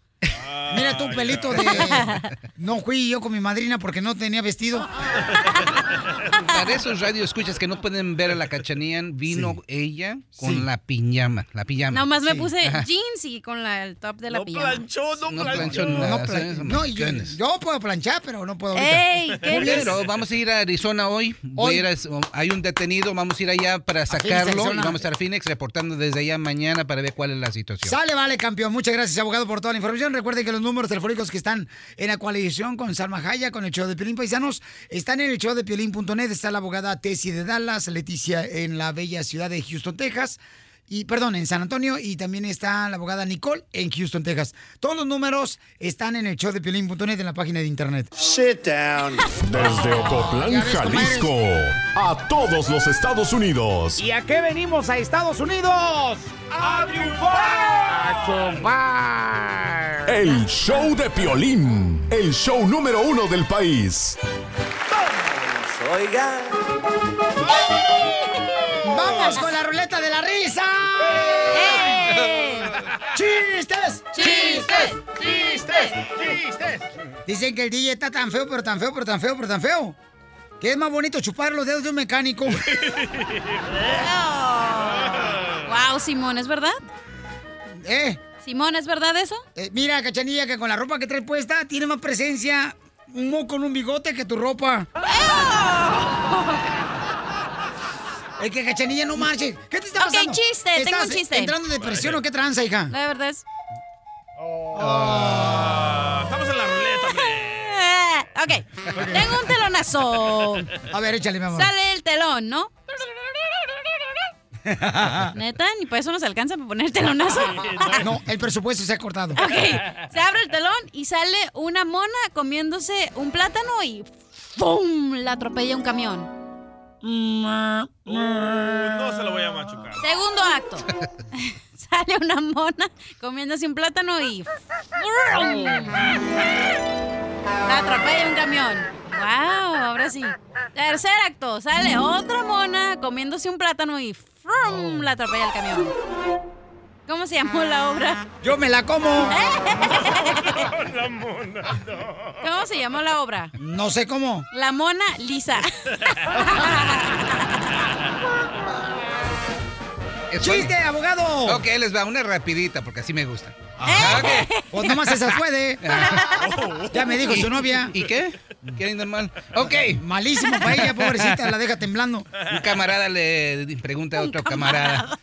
Mira tu pelito de... No fui yo con mi madrina porque no tenía vestido. Para esos radio escuchas que no pueden ver a la cachanía, vino ella con Sí. la piñama, la pijama. Nomás me Sí. puse Ajá. jeans y con la, el top de la pijama. No planchó nada. No, ¿sabes? plan- no, yo, Goodness. yo puedo planchar, pero no puedo ahorita. Ey, ¿qué Muy bien, pero vamos a ir a Arizona hoy. A ir a- hay un detenido, vamos a ir allá para sacarlo y vamos a estar a Phoenix reportando desde allá mañana para ver cuál es la situación. Sale, vale, campeón. Muchas gracias, abogado, por toda la información. Recuerden que los números telefónicos que están en la coalición con Salma Jaya, con el show de Piolín Paisanos, están en el show de Piolín.net. Está la abogada Tessie de Dallas, Leticia en la bella ciudad de Houston, Texas. Y, perdón, en San Antonio. Y también está la abogada Nicole en Houston, Texas. Todos los números están en el show de Piolín.net en la página de internet. Sit down. Desde Ocotlán, Jalisco, a todos los Estados Unidos. ¿Y a qué venimos a Estados Unidos? ¡A triunfar! ¡A triunfar! El show de Piolín, el show número uno del país. Oiga. ¡Vamos con la ruleta de la risa! ¡Chistes! ¡Chistes! ¡Chistes! ¡Chistes! Dicen que el DJ está tan feo, pero tan feo, pero tan feo, pero tan feo. Que es más bonito chupar los dedos de un mecánico. Wow, Simón, ¿es verdad? ¿Eh? Simón, ¿es verdad eso? Eh, mira, cachanilla, que con la ropa que trae puesta tiene más presencia un moco en un bigote que tu ropa. Es que cachanilla no marche. ¿Qué te está Ok, pasando? chiste, tengo ¿Estás un chiste. entrando en depresión o qué tranza, hija? La verdad es. Ah, estamos en la ruleta, hombre. ok, tengo un telonazo. A ver, échale, mi amor. Sale el telón, ¿no? Neta, ni por eso nos alcanza para poner el telonazo. No, el presupuesto se ha cortado. Ok, se abre el telón y sale una mona comiéndose un plátano y ¡pum! La atropella un camión. Uh, no se lo voy a machucar. Segundo acto. Sale una mona comiéndose un plátano y. La atropella un camión. ¡Wow! Ahora sí. Tercer acto. Sale otra mona comiéndose un plátano y ¡frum! La atropella el camión. ¿Cómo se llamó la obra? Yo me la como. La mona, ¿Cómo se llamó la obra? No sé cómo. La mona lisa. ¡Chiste, abogado! Ok, les va una rapidita porque así me gusta. Pues nomás esa puede. Ya me dijo su novia. ¿Y qué? ¿Qué mal? Ok. Malísimo para ella, pobrecita, la deja temblando. Un camarada le pregunta a otro camarada.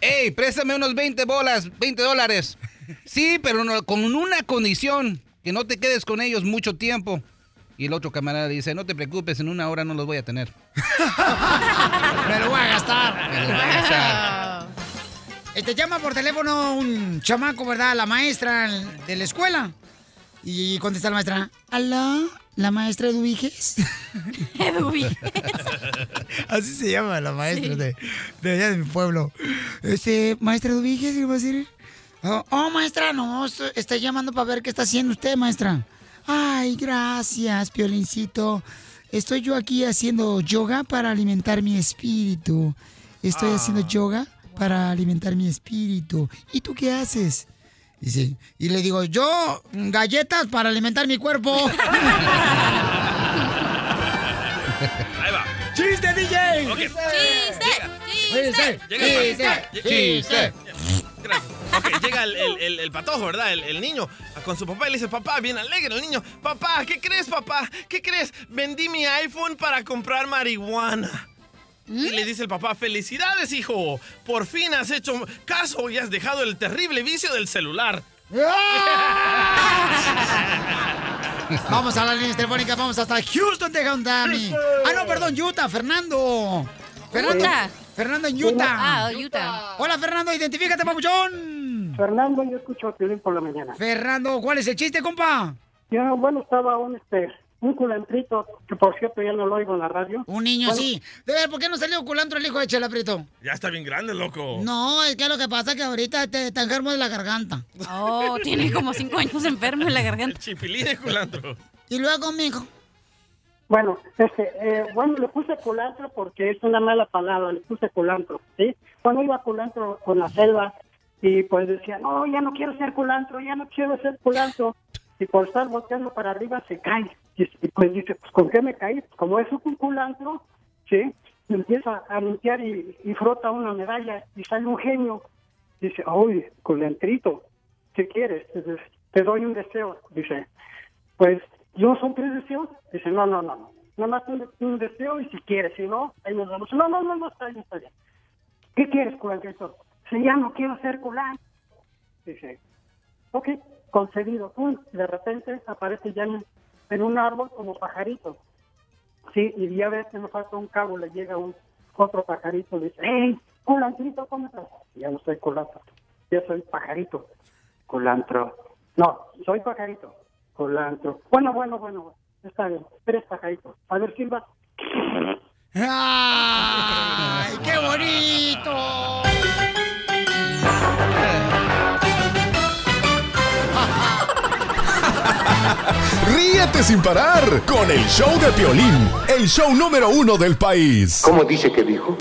Ey, préstame unos 20 bolas, 20 dólares. Sí, pero no- con una condición, que no te quedes con ellos mucho tiempo. Y el otro camarada dice, no te preocupes, en una hora no los voy a tener. Me lo voy a gastar. Me los voy a gastar. Este llama por teléfono un chamaco, ¿verdad? La maestra de la escuela. Y contesta la maestra. ¿Aló? ¿La maestra Eduviges? Eduviges. Así se llama la maestra de, de allá de mi pueblo. Este, maestra Eduviges, ¿qué va a decir? Oh, oh, maestra, no, estoy llamando para ver qué está haciendo usted, maestra. Ay, gracias, Piolincito. Estoy yo aquí haciendo yoga para alimentar mi espíritu. Estoy haciendo yoga para alimentar mi espíritu. ¿Y tú qué haces? Dice, y le digo, yo, galletas para alimentar mi cuerpo. Ahí va. ¡Chiste, DJ! Ok. ¡Chiste! El ¡Chiste! ¡Chiste! Gracias. Ok, llega el, el- el- el patojo, ¿verdad? El, el niño con su papá y le dice, papá, bien alegre el niño. Papá, ¿qué crees, papá? ¿Qué crees? Vendí mi iPhone para comprar marihuana. Y le dice el papá, felicidades, hijo. Por fin has hecho caso y has dejado el terrible vicio del celular. Vamos a las líneas telefónicas, vamos hasta Houston, Texas, Dani. Ah, no, perdón, Utah, Fernando. Fernando, Utah. Fernando en Utah. Ah, Utah. Hola, Fernando, identifícate, papuchón. Fernando, yo escucho a Piolín por la mañana. Fernando, ¿cuál es el chiste, compa? Ya, bueno, estaba un, este, un culantrito, que por cierto ya no lo oigo en la radio. Un niño, Bueno, sí. De ver, ¿por qué no salió culantro el hijo de Chela Prieto? Ya está bien grande, loco. No, es que lo que pasa es que ahorita te, está enfermo de la garganta. Oh, tiene como cinco años enfermo en la garganta. Chipilín de culantro. Y luego, mijo. Bueno, este, eh, bueno, le puse culantro porque es una mala palabra, le puse culantro, ¿sí? Cuando iba a culantro con la selva y pues decía, no, ya no quiero ser culantro, ya no quiero ser culantro. Y por estar volteando para arriba se cae. Y, pues dice, pues ¿con qué me caí? Pues, como es un culantro, ¿sí? Empieza a limpiar y, frota una medalla y sale un genio. Dice, uy, culantrito, ¿qué quieres? Te doy un deseo. Dice, pues yo son tres deseos. Dice, no, no, no, no. Nada más un, deseo y si quieres, si no, ahí nos vamos. No, no, no, no, está bien, está bien. ¿Qué quieres, culantrito? Dice, ya no quiero ser culán. Dice, ok, concedido. Pum, de repente aparece ya en, en un árbol como pajarito. Sí, y ya ves que nos falta un cabo, le llega un otro pajarito, le dice, hey, culantrito, ¿cómo estás? Ya no soy culantro, ya soy pajarito. Culantro. No, soy pajarito. Culantro. Bueno, bueno, bueno, está bien, tres pajaritos. A ver, Silva. ¡Ay, qué bonito! Ríete sin parar con el show de Piolín, el show número uno del país. ¿Cómo dice que dijo?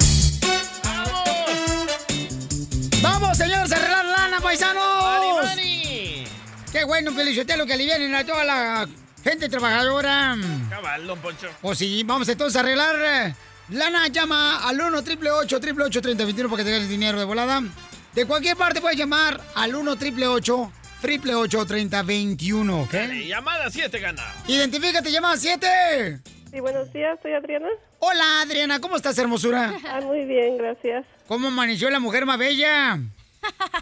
¡Vamos, señores, a arreglar lana, paisanos! ¡Qué bueno, Felicitelo, que alivianen a toda la gente trabajadora! Cabal, don Poncho. Pues sí, vamos entonces a arreglar. eh, Lana llama al 1 888 3021 para que te ganes dinero de volada. De cualquier parte puedes llamar al 1 888 3021 ¿ok? Dale, llamada 7 gana. Identifícate, llamada 7. Sí, buenos días, soy Adriana. Hola, Adriana, ¿cómo estás, hermosura? Ah, muy bien, gracias. ¿Cómo amaneció la mujer más bella?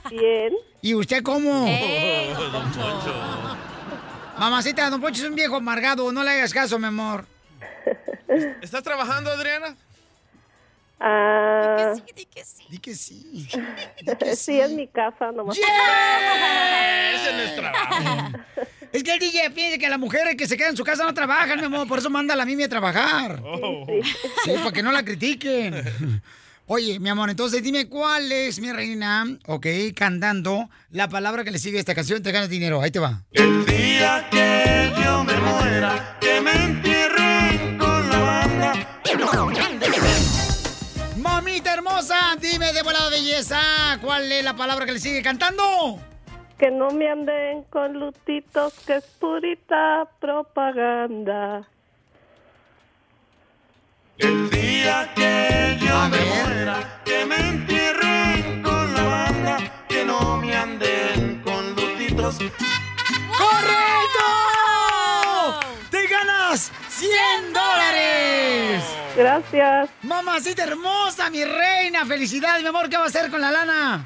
Bien. ¿Y usted cómo? Eh, don Poncho. Mamacita, don Poncho es un viejo amargado, no le hagas caso, mi amor. ¿Estás trabajando, Adriana? Ah, Di que sí. Di que sí. sí, en mi casa nomás. Es trabajo. Es que el DJ piensa que las mujeres que se quedan en su casa no trabajan, mi amor, por eso manda a la Mimi a trabajar. Oh. Sí, para que no la critiquen. Oye, mi amor, entonces dime cuál es, mi reina, ok, cantando la palabra que le sigue a esta canción, te ganas dinero. Ahí te va. El día que yo me muera, que me entierren con la banda. mamita hermosa, dime de volada belleza, ¿cuál es la palabra que le sigue cantando? Que no me anden con lutitos, que es purita propaganda. El día que yo me muera, que me entierren con la banda, que no me anden con lutitos. ¡Correcto! ¡Te ganas 100 dólares! Gracias. Mamacita hermosa, mi reina, felicidades, mi amor, ¿qué va a hacer con la lana?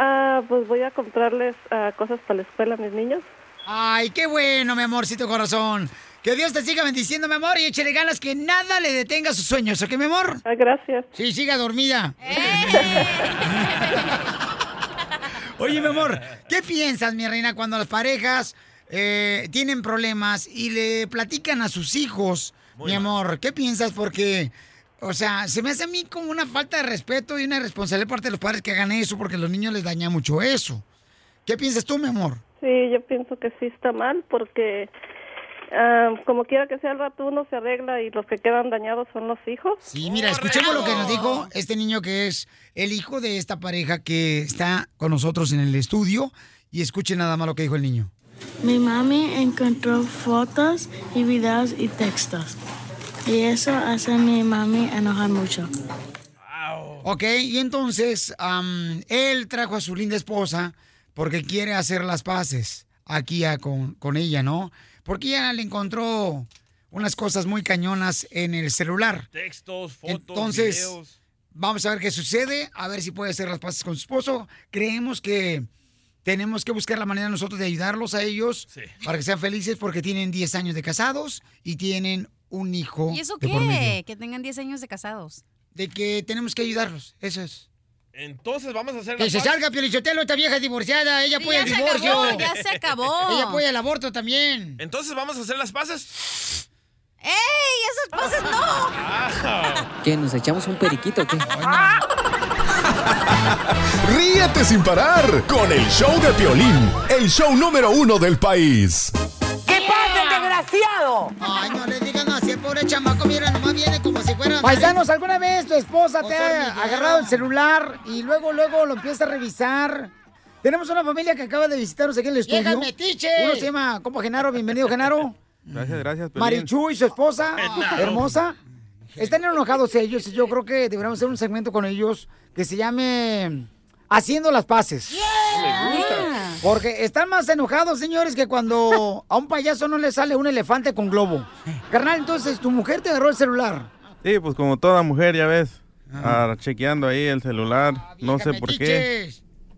Ah, pues voy a comprarles ah, cosas para la escuela a mis niños. Ay, qué bueno, mi amorcito corazón. Que Dios te siga bendiciendo, mi amor, y échale ganas que nada le detenga sus sueños, ¿ok, mi amor? Ah, gracias. Sí, siga dormida. Oye, mi amor, ¿qué piensas, mi reina, cuando las parejas eh, tienen problemas y le platican a sus hijos, mi amor? ¿Qué piensas? Porque, o sea, se me hace a mí como una falta de respeto y una responsabilidad por parte de los padres que hagan eso, porque a los niños les daña mucho eso. ¿Qué piensas tú, mi amor? Sí, yo pienso que sí está mal porque ah, como quiera que sea el rato uno se arregla y los que quedan dañados son los hijos. Sí, mira, escuchemos lo que nos dijo este niño que es el hijo de esta pareja que está con nosotros en el estudio. Y escuchen nada más lo que dijo el niño. Mi mami encontró fotos y videos y textos. Y eso hace a mi mami enojar mucho. Ok, y entonces am, él trajo a su linda esposa porque quiere hacer las paces aquí a- con, con ella, ¿no? Porque ella le encontró unas cosas muy cañonas en el celular. Textos, fotos, Entonces, videos. vamos a ver qué sucede, a ver si puede hacer las paces con su esposo. Creemos que tenemos que buscar la manera nosotros de ayudarlos a ellos para que sean felices porque tienen 10 años de casados y tienen un hijo ¿Y eso qué? Que tengan 10 años de casados. De que tenemos que ayudarlos, eso es. Entonces vamos a hacer Que se paces. salga Piolichotelo, esta vieja divorciada, ella Sí, apoya ya el divorcio. acabó, ya se acabó. Ella apoya el aborto también. Entonces vamos a hacer las paces. ¡Ey! ¡Esas paces no! Ah. ¿Qué? ¿Nos echamos un periquito o qué? Ríete sin parar con el show de Piolín, el show número uno del país. ¿Qué pasa, el desgraciado? Ay, no le pobre chamaco, mira, nomás viene como si fuera... Paisanos, ¿alguna vez tu esposa te ha agarrado el celular y luego, luego lo empieza a revisar? Tenemos una familia que acaba de visitarnos aquí en el estudio. ¡Viejas metiches! Uno se llama, compa Genaro, bienvenido, Genaro. Gracias, gracias. Piolín. Marichu y su esposa, hermosa. Están enojados ellos y yo creo que deberíamos hacer un segmento con ellos que se llame Haciendo las Paces. Gusta. Porque están más enojados, señores, que cuando a un payaso no le sale un elefante con globo. Carnal, entonces tu mujer te agarró el celular. Sí, pues como toda mujer, ya ves, ah, chequeando ahí el celular, no sé por qué.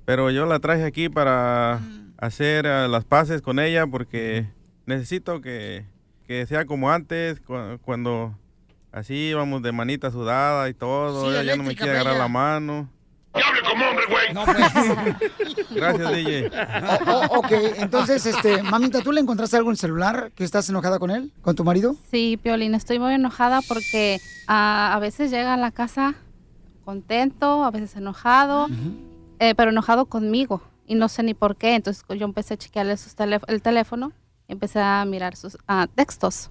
Pero yo la traje aquí para hacer ah, las paces con ella porque necesito que, que sea como antes, cu- cuando así íbamos de manita sudada y todo, Sí, ella ya no me quiere agarrar bella. la mano. ¡Hable como hombre, güey! No, pues. Gracias, DJ. O- o- ok, entonces, este, mamita, ¿tú le encontraste algo en el celular que estás enojada con él, con tu marido? Sí, Piolín, estoy muy enojada porque ah, a veces llega a la casa contento, a veces enojado, eh, pero enojado conmigo y no sé ni por qué. Entonces yo empecé a chequearle sus telé- el teléfono y empecé a mirar sus ah, textos.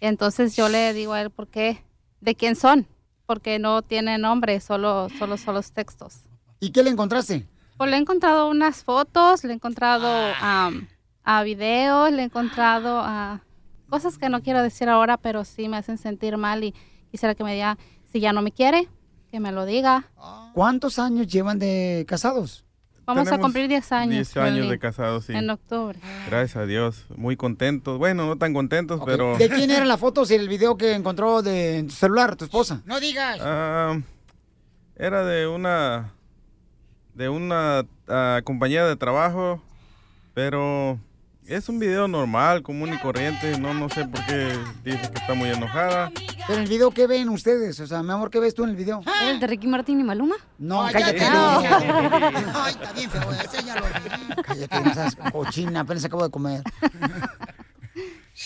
Entonces yo le digo a él, ¿por qué? ¿De quién son? Porque no tiene nombre, solo, solo son los textos. ¿Y qué le encontraste? Pues le he encontrado unas fotos, le he encontrado am, a videos, le he encontrado a cosas que no quiero decir ahora, pero sí me hacen sentir mal y quisiera que me diga si ya no me quiere, que me lo diga. ¿Cuántos años llevan de casados? Vamos a cumplir 10 años. 10 años de casados, sí. En octubre. Gracias a Dios, muy contentos. Bueno, no tan contentos, pero... ¿De quién eran las fotos y el video que encontró de en tu celular, tu esposa? No digas. Ah, era de una de una ah, compañía de trabajo, pero es un video normal, común y corriente. No, no sé por qué dice que está muy enojada. Pero en el video, ¿qué ven ustedes? O sea, mi amor, ¿qué ves tú en el video? ¿El de Ricky Martín y Maluma? No, Ay, cállate. ya no. te- Ay, está bien feo, ese ya lo vi. Cállate, no seas cochina, apenas acabo de comer.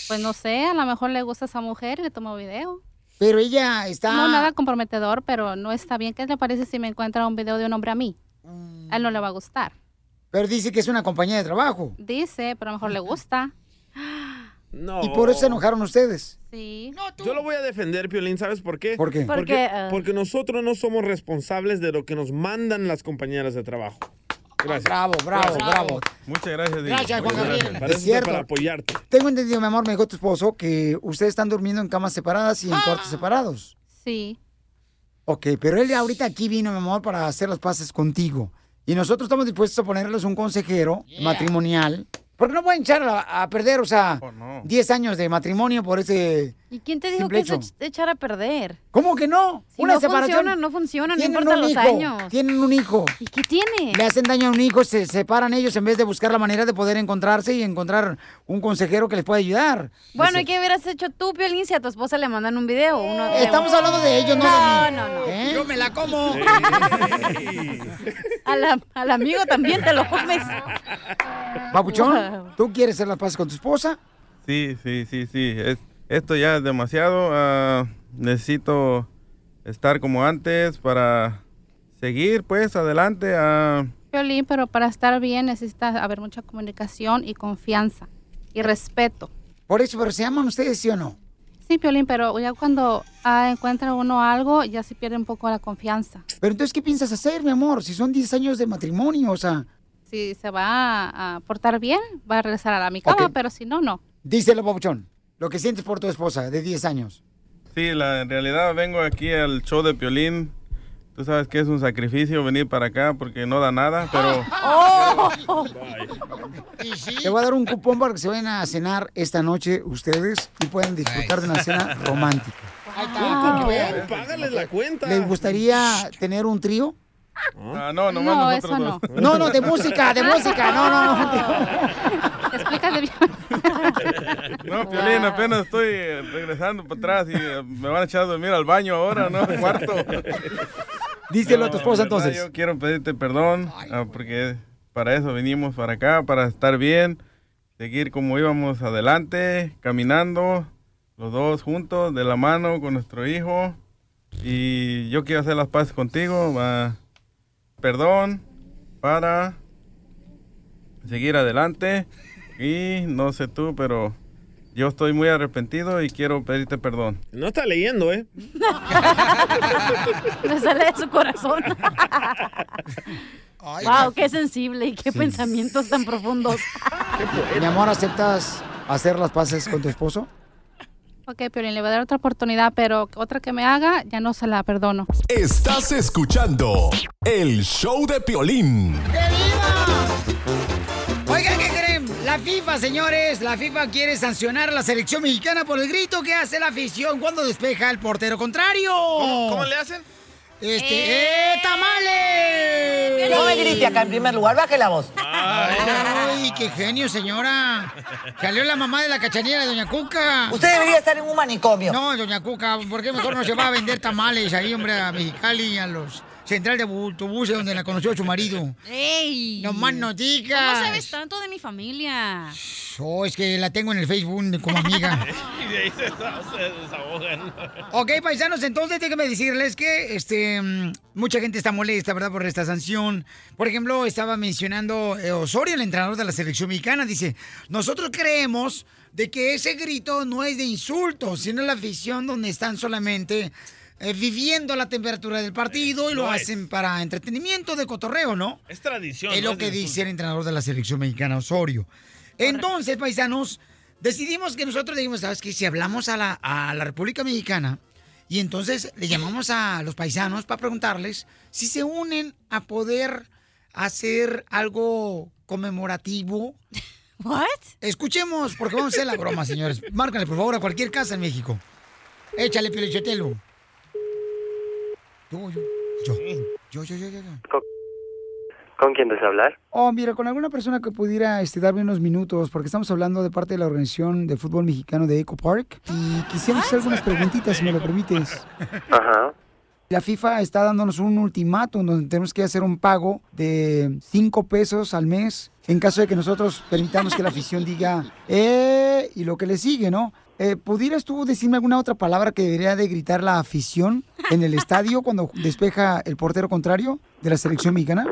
Pues no sé, a lo mejor le gusta a esa mujer y le tomó video. Pero ella está... No, nada comprometedor, pero no está bien. ¿Qué le parece si me encuentra un video de un hombre a mí? A él no le va a gustar. Pero dice que es una compañía de trabajo. Dice, pero a lo mejor le gusta. No. Y por eso se enojaron ustedes. Sí. Yo lo voy a defender, Piolín, ¿sabes por qué? ¿Por qué? Porque, Porque, ah. porque nosotros no somos responsables de lo que nos mandan las compañeras de trabajo. Gracias. Bravo, bravo, bravo. Muchas gracias, Didi. Gracias, Juan Gabriel. Es cierto. para apoyarte. Tengo entendido, mi amor, me dijo tu esposo, que ustedes están durmiendo en camas separadas y en cuartos separados. Sí. Ok, pero él ahorita aquí vino, mi amor, para hacer las paces contigo. Y nosotros estamos dispuestos a ponerles un consejero matrimonial. Porque no pueden echar a, a perder, o sea, Oh, 10 años de matrimonio por ese... ¿Y quién te dijo que es hecho. echar a perder? ¿Cómo que no? Si Una no separación. funciona, no funciona, no importa los hijo, años. Tienen un hijo. ¿Y qué tiene? Le hacen daño a un hijo, se separan ellos en vez de buscar la manera de poder encontrarse y encontrar un consejero que les pueda ayudar. Bueno, ¿y qué hubieras hecho tú, Piolín, si a tu esposa le mandan un video? Uno de- Estamos hablando de ellos, no de No, mí. no, no. ¿Eh? La como. A la- al amigo también te lo comes. Papuchón, ¿tú quieres hacer las paces con tu esposa? Sí, sí, sí, sí. Es- esto ya es demasiado. ah, necesito estar como antes para seguir, pues, adelante. ah. Piolín, pero para estar bien necesita haber mucha comunicación y confianza y respeto. Por eso, pero ¿se aman ustedes, sí o no? Sí, Piolín, pero ya cuando ah, encuentra uno algo, ya se pierde un poco la confianza. Pero entonces, ¿qué piensas hacer, mi amor? Si son 10 años de matrimonio, o sea... Si se va a, a portar bien, va a regresar a la mi cama, Ok. pero si no, no. Díselo, Papuchón, lo que sientes por tu esposa de 10 años. Sí, la, en realidad vengo aquí al show de Piolín. Tú sabes que es un sacrificio venir para acá porque no da nada, pero... ¡Oh! Te voy a dar un cupón para que se vayan a cenar esta noche ustedes y puedan disfrutar de una cena romántica. Wow. Págales la cuenta. ¿Les gustaría tener un trío? Ah, no, nomás No, nosotros eso dos. No, no, de música, de música, no, no. Explícate bien. No, Piolín, apenas estoy regresando para atrás y me van a echar a dormir al baño ahora, ¿no? Al cuarto. Díselo a tu No, esposa verdad, entonces. Yo quiero pedirte perdón ah, porque para eso vinimos para acá, para estar bien, seguir como íbamos adelante, caminando, los dos juntos, de la mano con nuestro hijo. Y yo quiero hacer las paces contigo. ah, perdón para seguir adelante. Y no sé tú, pero yo estoy muy arrepentido y quiero pedirte perdón. No está leyendo, ¿eh? Me sale de su corazón. wow, qué sensible y qué pensamientos tan profundos. Mi amor, ¿aceptas hacer las paces con tu esposo? Ok, Piolín, le voy a dar otra oportunidad, pero otra que me haga, ya no se la perdono. Estás escuchando el show de Piolín. ¿qué creen? La FIFA, señores, la FIFA quiere sancionar a la selección mexicana por el grito que hace la afición cuando despeja el portero contrario. ¿Cómo, cómo le hacen? Este, ¡eh, tamales! No me grite acá en primer lugar, baje la voz. Ay, qué genio, señora. Salió la mamá de la cachanilla de Doña Cuca. Usted debería estar en un manicomio. No, Doña Cuca, ¿por qué mejor no se va a vender tamales ahí, hombre, a Mexicali y a los central de autobuses donde la conoció su marido? ¡Ey! No más no digas. ¿Cómo sabes tanto de mi familia? Oh, es que la tengo en el Facebook como amiga. Y de ahí se, se desahogan. Ok, paisanos, entonces déjenme decirles que este mucha gente está molesta, ¿verdad? Por esta sanción. Por ejemplo, estaba mencionando eh, Osorio, el entrenador de la selección mexicana, dice, nosotros creemos de que ese grito no es de insulto, sino la afición donde están solamente eh, viviendo la temperatura del partido y lo No es. hacen para entretenimiento de cotorreo, ¿no? Es tradición. Es no lo que dice el entrenador de la selección mexicana, Osorio. Entonces, paisanos, decidimos que nosotros dijimos, ¿sabes qué? Si hablamos a la, a la República Mexicana y entonces le llamamos a los paisanos para preguntarles si se unen a poder hacer algo conmemorativo. ¿What? Escuchemos, porque vamos a hacer la broma, señores. Márcale, por favor, a cualquier casa en México. Échale, Piolichotelo. Yo, yo, yo, yo, yo, yo, yo. yo. ¿Con quién desea hablar? Oh, mira, con alguna persona que pudiera este, darme unos minutos, porque estamos hablando de parte de la organización de fútbol mexicano de Eco Park y quisiéramos hacer algunas preguntitas, si me lo permites. Ajá. La FIFA está dándonos un ultimátum donde tenemos que hacer un pago de 5 pesos al mes en caso de que nosotros permitamos que la afición diga, eh, y lo que le sigue, ¿no? Eh, ¿Pudieras tú decirme alguna otra palabra que debería de gritar la afición en el estadio cuando despeja el portero contrario de la selección mexicana?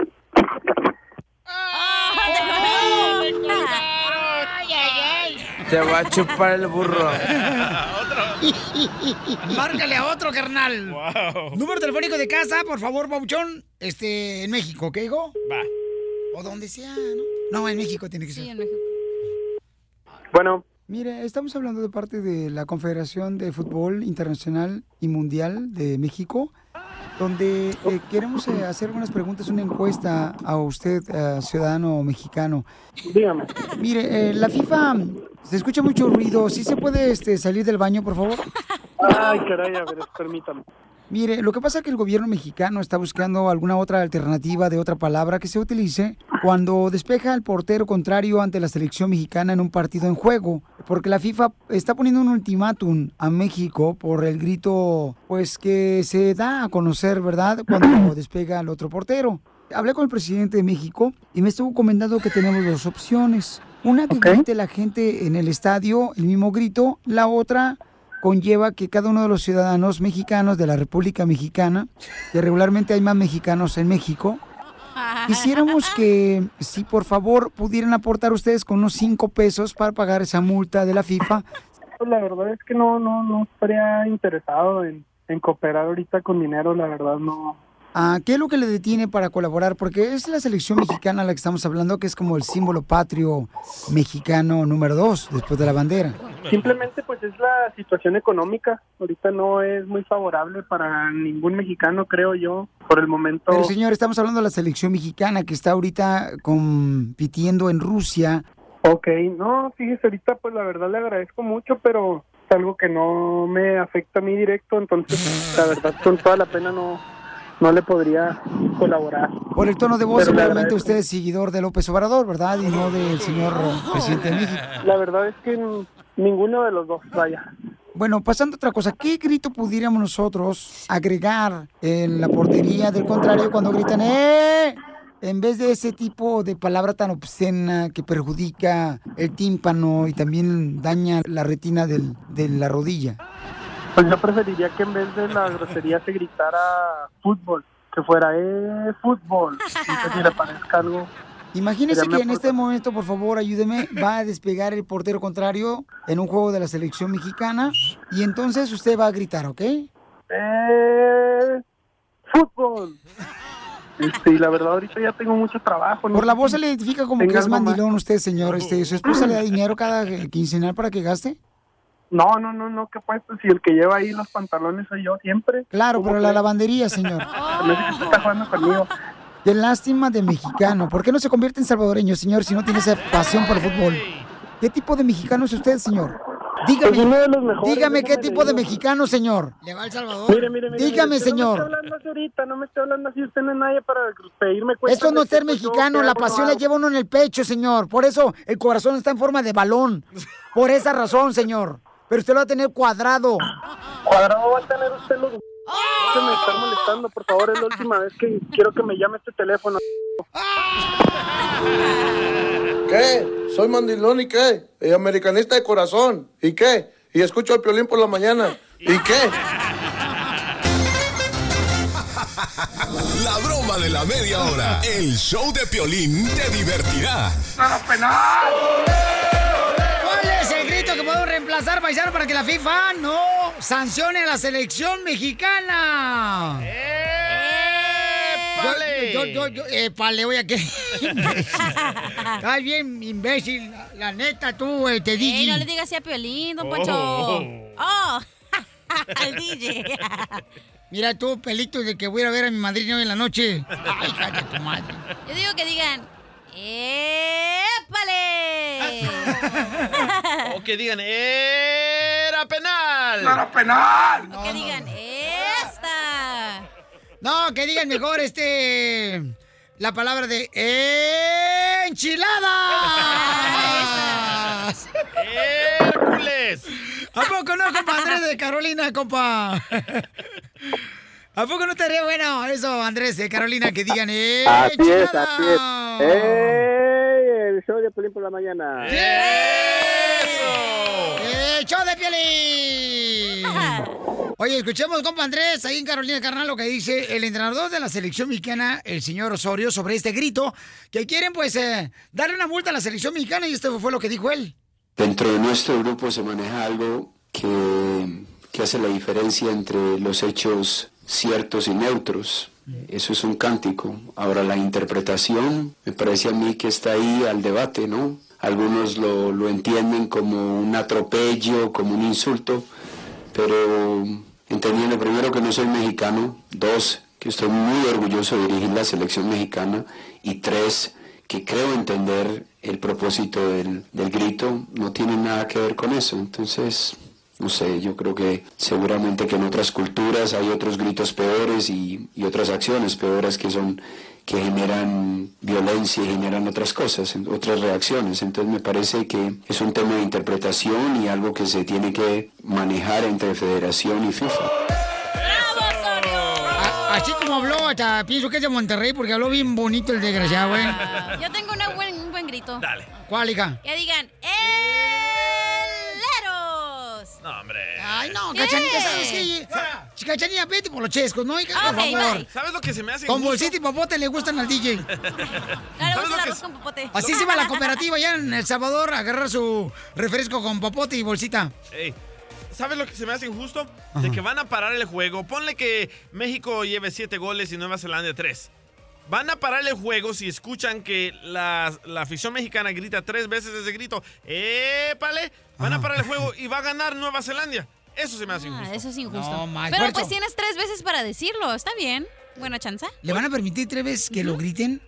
Te va a chupar el burro. Márcale a otro, carnal. Número telefónico de casa, por favor, Pauchón. Este, en México, ¿qué digo? Va. O donde sea, ¿no? No, en México tiene que ser. Sí, en México. Bueno. Mire, estamos hablando de parte de la Confederación de Fútbol Internacional y Mundial de México, donde eh, queremos eh, hacer unas preguntas, una encuesta a usted, eh, ciudadano mexicano. Dígame. Mire, eh, la FIFA, se escucha mucho ruido. ¿Sí se puede este, salir del baño, por favor? Ay, caray, a ver, permítame. Mire, lo que pasa es que el gobierno mexicano está buscando alguna otra alternativa de otra palabra que se utilice cuando despeja al portero contrario ante la selección mexicana en un partido en juego, porque la FIFA está poniendo un ultimátum a México por el grito pues que se da a conocer, ¿verdad? Cuando despega al otro portero. Hablé con el presidente de México y me estuvo comentando que tenemos dos opciones. Una que grite la gente en el estadio el mismo grito, la otra conlleva que cada uno de los ciudadanos mexicanos de la República Mexicana, que regularmente hay más mexicanos en México, quisiéramos que, si por favor pudieran aportar ustedes con unos cinco pesos para pagar esa multa de la FIFA. Pues la verdad es que no, no, no estaría interesado en, en cooperar ahorita con dinero, la verdad no. Ah, ¿Qué es lo que le detiene para colaborar? Porque es la selección mexicana la que estamos hablando, que es como el símbolo patrio mexicano número dos, después de la bandera. Simplemente pues es la situación económica. Ahorita no es muy favorable para ningún mexicano, creo yo, por el momento. Pero señor, estamos hablando de la selección mexicana que está ahorita compitiendo en Rusia. Ok, no, fíjese, ahorita pues la verdad le agradezco mucho, pero es algo que no me afecta a mí directo, entonces la verdad con toda la pena no, no le podría colaborar. Por el tono de voz, agradezco. usted es seguidor de López Obrador, ¿verdad? Y no del señor presidente de México. La verdad es que ninguno de los dos, vaya. Bueno, pasando a otra cosa, ¿qué grito pudiéramos nosotros agregar en la portería del contrario cuando gritan ¡Eh! En vez de ese tipo de palabra tan obscena que perjudica el tímpano y también daña la retina del- de la rodilla. Pues yo preferiría que en vez de la grosería se gritara fútbol, que fuera eh, fútbol, y que si le parezca algo. Imagínese que en este momento, por favor, ayúdeme, va a despegar el portero contrario en un juego de la selección mexicana y entonces usted va a gritar, ¿ok? Eh, fútbol. Este, y la verdad ahorita ya tengo mucho trabajo. Por la voz se le identifica como que Tenga es algo más. mandilón usted, señor. Este, ¿Su esposa le da dinero cada quincenal para que gaste? No, no, no, no, ¿qué pues? Si el que lleva ahí los pantalones soy yo siempre. Claro, ¿Cómo pero la lavandería, señor. Se me que usted está jugando conmigo. Qué lástima de mexicano. ¿Por qué no se convierte en salvadoreño, señor, si no tiene esa pasión por el fútbol? ¿Qué tipo de mexicano es usted, señor? Dígame, Pues uno de los mejores, dígame qué tipo de mexicano, señor. Le va El Salvador. Mire, mire, mire. Dígame, señor. No me esté hablando así ahorita, no me esté hablando así. Usted no es nadie para pedirme cuentas. Esto no de es ser mexicano, la pasión la lleva uno en el pecho, señor. Por eso el corazón está en forma de balón. Por esa razón, señor. Pero usted lo va a tener cuadrado. Cuadrado va a tener usted los... No se me está molestando, por favor, es la última vez que quiero que me llame este teléfono. ¿Qué? Soy mandilón y qué? Y americanista de corazón. ¿Y qué? Y escucho al piolín por la mañana. ¿Y qué? La broma de la media hora. El show de Piolín te divertirá. ¿Cuál reemplazar, paisano, para que la FIFA no sancione a la selección mexicana? ¡Épale! Yo, yo, yo, yo, épale, oye, ¿qué? Estás bien imbécil, la, la neta, tú, eh, te Ey, dije. no le digas así a Piolín, don Poncho. Oh. Oh, al DJ. Mira tú, pelito, de que voy a ir a ver a mi madrina hoy en la noche. Ay, cállate tu madre. Yo digo que digan, ¡épale! O que digan, ¡era penal! ¡Era penal! O que digan, ¡esta! No, que digan mejor este. La palabra de enchiladas. ¡Hércules! ¿A poco no, compa Andrés de Carolina, compa? ¿A poco no estaría bueno eso, Andrés de Carolina, que digan eh, Así es, enchiladas? así es. ¡Ey! El show de Pelín por la mañana. ¡Eh, show de Piolín! Oye, escuchemos, compa Andrés, ahí en Carolina Carnal, lo que dice el entrenador de la selección mexicana, el señor Osorio, sobre este grito, que quieren, pues, eh, darle una multa a la selección mexicana, y esto fue lo que dijo él. Dentro de nuestro grupo se maneja algo que, que hace la diferencia entre los hechos ciertos y neutros. Eso es un cántico. Ahora la interpretación me parece a mí que está ahí al debate, ¿no? Algunos lo, lo entienden como un atropello, como un insulto, pero entendiendo primero que no soy mexicano, dos, que estoy muy orgulloso de dirigir la selección mexicana y tres, que creo entender el propósito del, del grito, no tiene nada que ver con eso. Entonces, no sé, yo creo que seguramente que en otras culturas hay otros gritos peores y, y otras acciones peores que son que generan violencia y generan otras cosas, otras reacciones. Entonces me parece que es un tema de interpretación y algo que se tiene que manejar entre federación y FIFA. A- Así como habló, hasta pienso que es de Monterrey porque habló bien bonito el desgraciado, ¿eh? Yo tengo una buen, un buen grito. Dale. ¿Cuál, hija? Que digan, ¡Eleros! No, hombre. Ay, no. Cachanilla, ¿sabes qué? Cachanilla, vete por los chescos, ¿no? Hija, por favor. bye. ¿Sabes lo que se me hace Con injusto? bolsita y popote le gustan al DJ. Claro, gusta el arroz con popote. Así se va la cooperativa ya en El Salvador a agarrar su refresco con popote y bolsita. Ey, ¿Sabes lo que se me hace injusto? De que van a parar el juego. Ponle que México lleve siete goles y Nueva Zelanda tres. Van a parar el juego si escuchan que la, la afición mexicana grita tres veces ese grito. ¡Épale! Van a parar el juego y va a ganar Nueva Zelanda. Eso se me hace injusto. Ah, eso es injusto. No, Mike, Pero Puerto. pues tienes tres veces para decirlo, está bien. Buena chance. ¿Le van a permitir tres veces que lo griten?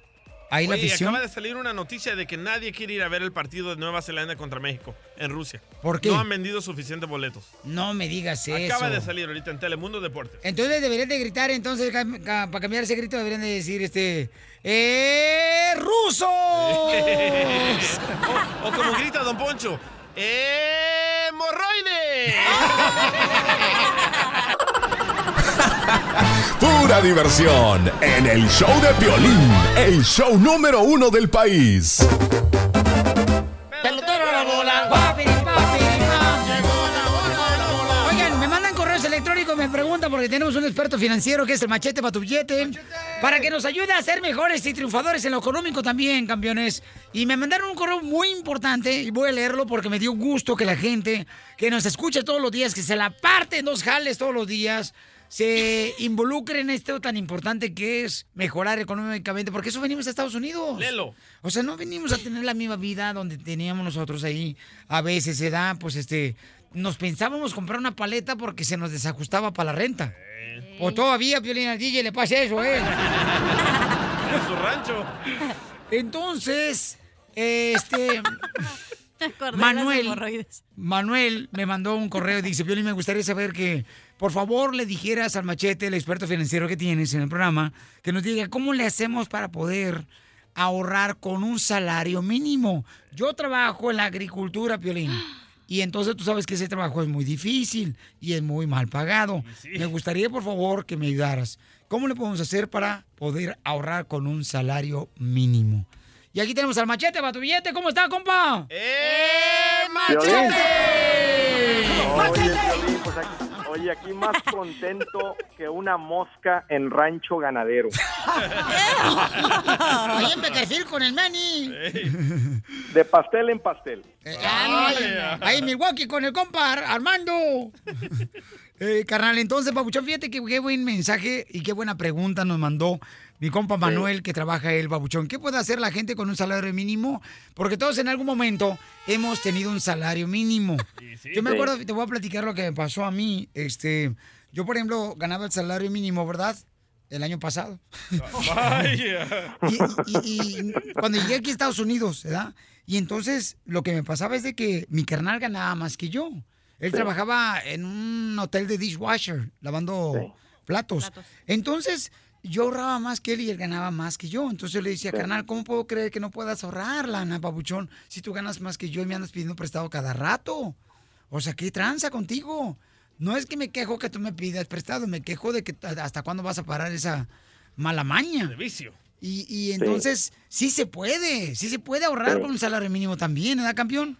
Ahí la Oye, afición. acaba de salir una noticia de que nadie quiere ir a ver el partido de Nueva Zelanda contra México en Rusia. ¿Por qué? No han vendido suficientes boletos. No me digas eso. Acaba de salir ahorita en Telemundo Deportes. Entonces deberían de gritar, entonces, ca- para cambiar ese grito deberían de decir, este... ¡Eh, rusos! o, o como grita Don Poncho. ¡Eh, morroide! Pura diversión en el show de Piolín, el show número uno del país. Tenemos un experto financiero que es el machete para tu billete, para que nos ayude a ser mejores y triunfadores en lo económico también, campeones. Y me mandaron un correo muy importante y voy a leerlo porque me dio gusto que la gente que nos escucha todos los días, que se la parte en dos jales todos los días, se involucre en esto tan importante que es mejorar económicamente, porque eso venimos a Estados Unidos. Lelo. O sea, no venimos a tener la misma vida donde teníamos nosotros ahí. A veces se da, pues este, nos pensábamos comprar una paleta porque se nos desajustaba para la renta. O todavía, Piolín, al DJ le pasa eso, ¿eh? En su rancho. Entonces, este... Manuel. Manuel me mandó un correo y dice, Piolín, me gustaría saber que, por favor, le dijeras al machete, el experto financiero que tienes en el programa, que nos diga cómo le hacemos para poder ahorrar con un salario mínimo. Yo trabajo en la agricultura, Piolín. Y entonces tú sabes que ese trabajo es muy difícil y es muy mal pagado. Me gustaría, por favor, que me ayudaras. ¿Cómo le podemos hacer para poder ahorrar con un salario mínimo? Y aquí tenemos al machete para tu billete. ¿Cómo está, compa? ¡Eh, Oye, Piolín, pues aquí, oye, aquí más contento que una mosca en rancho ganadero. Ahí en Beckerfield con el Manny. De pastel en pastel. Ay, ahí en Milwaukee con el compa Ar- Armando. Eh, carnal, entonces, Babuchón, fíjate que qué buen mensaje y qué buena pregunta nos mandó mi compa Manuel, que trabaja el Babuchón. ¿Qué puede hacer la gente con un salario mínimo? Porque todos en algún momento hemos tenido un salario mínimo. Yo me Sí. acuerdo, te voy a platicar lo que me pasó a mí. Este, yo, por ejemplo, ganaba el salario mínimo, ¿verdad? El año pasado. Vaya. Y, y- y cuando llegué aquí a Estados Unidos, ¿verdad? Y entonces lo que me pasaba es de que mi carnal ganaba más que yo. Él Sí. trabajaba en un hotel de dishwasher, lavando platos. Entonces, yo ahorraba más que él y él ganaba más que yo. Entonces yo le decía, Sí. carnal, ¿cómo puedo creer que no puedas ahorrar, lana, papuchón? Si tú ganas más que yo y me andas pidiendo prestado cada rato. O sea, ¿qué tranza contigo? No es que me quejo que tú me pidas prestado, me quejo de que hasta cuándo vas a parar esa mala maña. De vicio. Y, y entonces, sí. se puede, sí se puede ahorrar Sí. con un salario mínimo también, ¿verdad, campeón?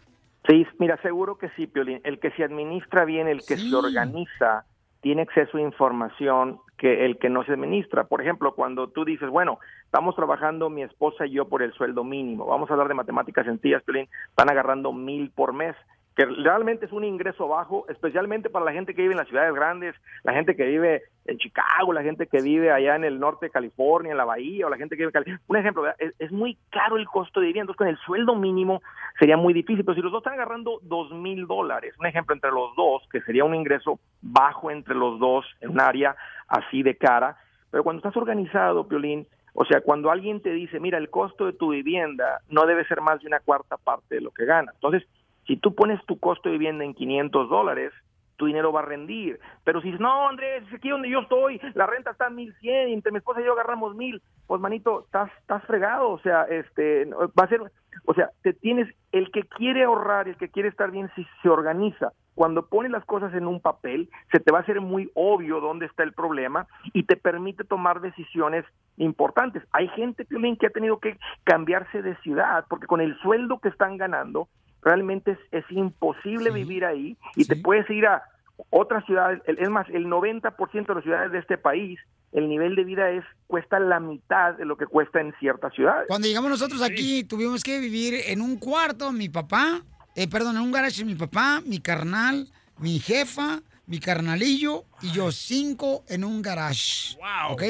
Sí, mira, seguro que sí, Piolín. El que se administra bien, el que se organiza, tiene acceso a información que el que no se administra. Por ejemplo, cuando tú dices, bueno, estamos trabajando mi esposa y yo por el sueldo mínimo. Vamos a hablar de matemáticas sencillas. Están agarrando mil por mes que realmente es un ingreso bajo, especialmente para la gente que vive en las ciudades grandes, la gente que vive en Chicago, la gente que vive allá en el norte de California, en la bahía, o la gente que vive en Cali. Un ejemplo, es, es muy caro el costo de vivienda, entonces con el sueldo mínimo sería muy difícil, pero si los dos están agarrando dos mil dólares, un ejemplo entre los dos, que sería un ingreso bajo entre los dos en un área así de cara, pero cuando estás organizado, Piolín, o sea, cuando alguien te dice, mira, el costo de tu vivienda no debe ser más de una cuarta parte de lo que gana. Entonces, si tú pones tu costo de vivienda en 500 dólares, tu dinero va a rendir. Pero si no, Andrés, aquí donde yo estoy, la renta está en 1100 y entre mi esposa y yo agarramos 1000, pues manito, estás, estás fregado. O sea, este, va a ser, o sea, te tienes, el que quiere ahorrar, el que quiere estar bien, si se organiza, cuando pone las cosas en un papel, se te va a hacer muy obvio dónde está el problema y te permite tomar decisiones importantes. Hay gente, Piolín, que ha tenido que cambiarse de ciudad porque con el sueldo que están ganando, realmente es, es imposible vivir ahí y te puedes ir a otras ciudades, es más, el 90% de las ciudades de este país, el nivel de vida es cuesta la mitad de lo que cuesta en ciertas ciudades. Cuando llegamos nosotros aquí, tuvimos que vivir en un cuarto, mi papá, eh, perdón, en un garage mi papá, mi carnal, mi jefa, mi carnalillo y yo, cinco en un garage. ¿Ok?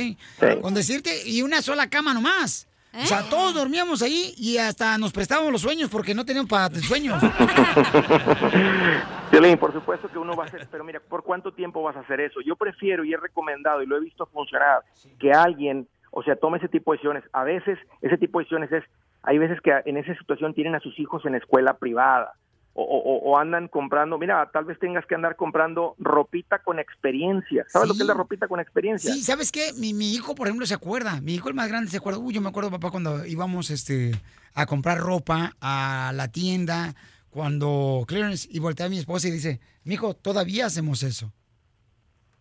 Con decirte, y una sola cama nomás. O sea, todos dormíamos ahí y hasta nos prestábamos los sueños porque no teníamos para sueños. Violín, por supuesto que uno va a hacer, pero mira, ¿por cuánto tiempo vas a hacer eso? Yo prefiero y he recomendado y lo he visto funcionar que alguien, o sea, tome ese tipo de decisiones. A veces ese tipo de decisiones es, hay veces que en esa situación tienen a sus hijos en escuela privada o, o- o andan comprando, mira, tal vez tengas que andar comprando ropita con experiencia. ¿Sabes lo que es la ropita con experiencia? Sí, ¿sabes qué? Mi, mi hijo, por ejemplo, se acuerda. Mi hijo el más grande se acuerda. Uy, yo me acuerdo, papá, cuando íbamos este, a comprar ropa a la tienda, cuando clearance, y voltea a mi esposa y dice, mi hijo, todavía hacemos eso.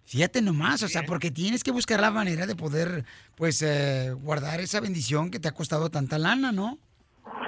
Fíjate nomás, o sea, porque tienes que buscar la manera de poder, pues, eh, guardar esa bendición que te ha costado tanta lana, ¿no?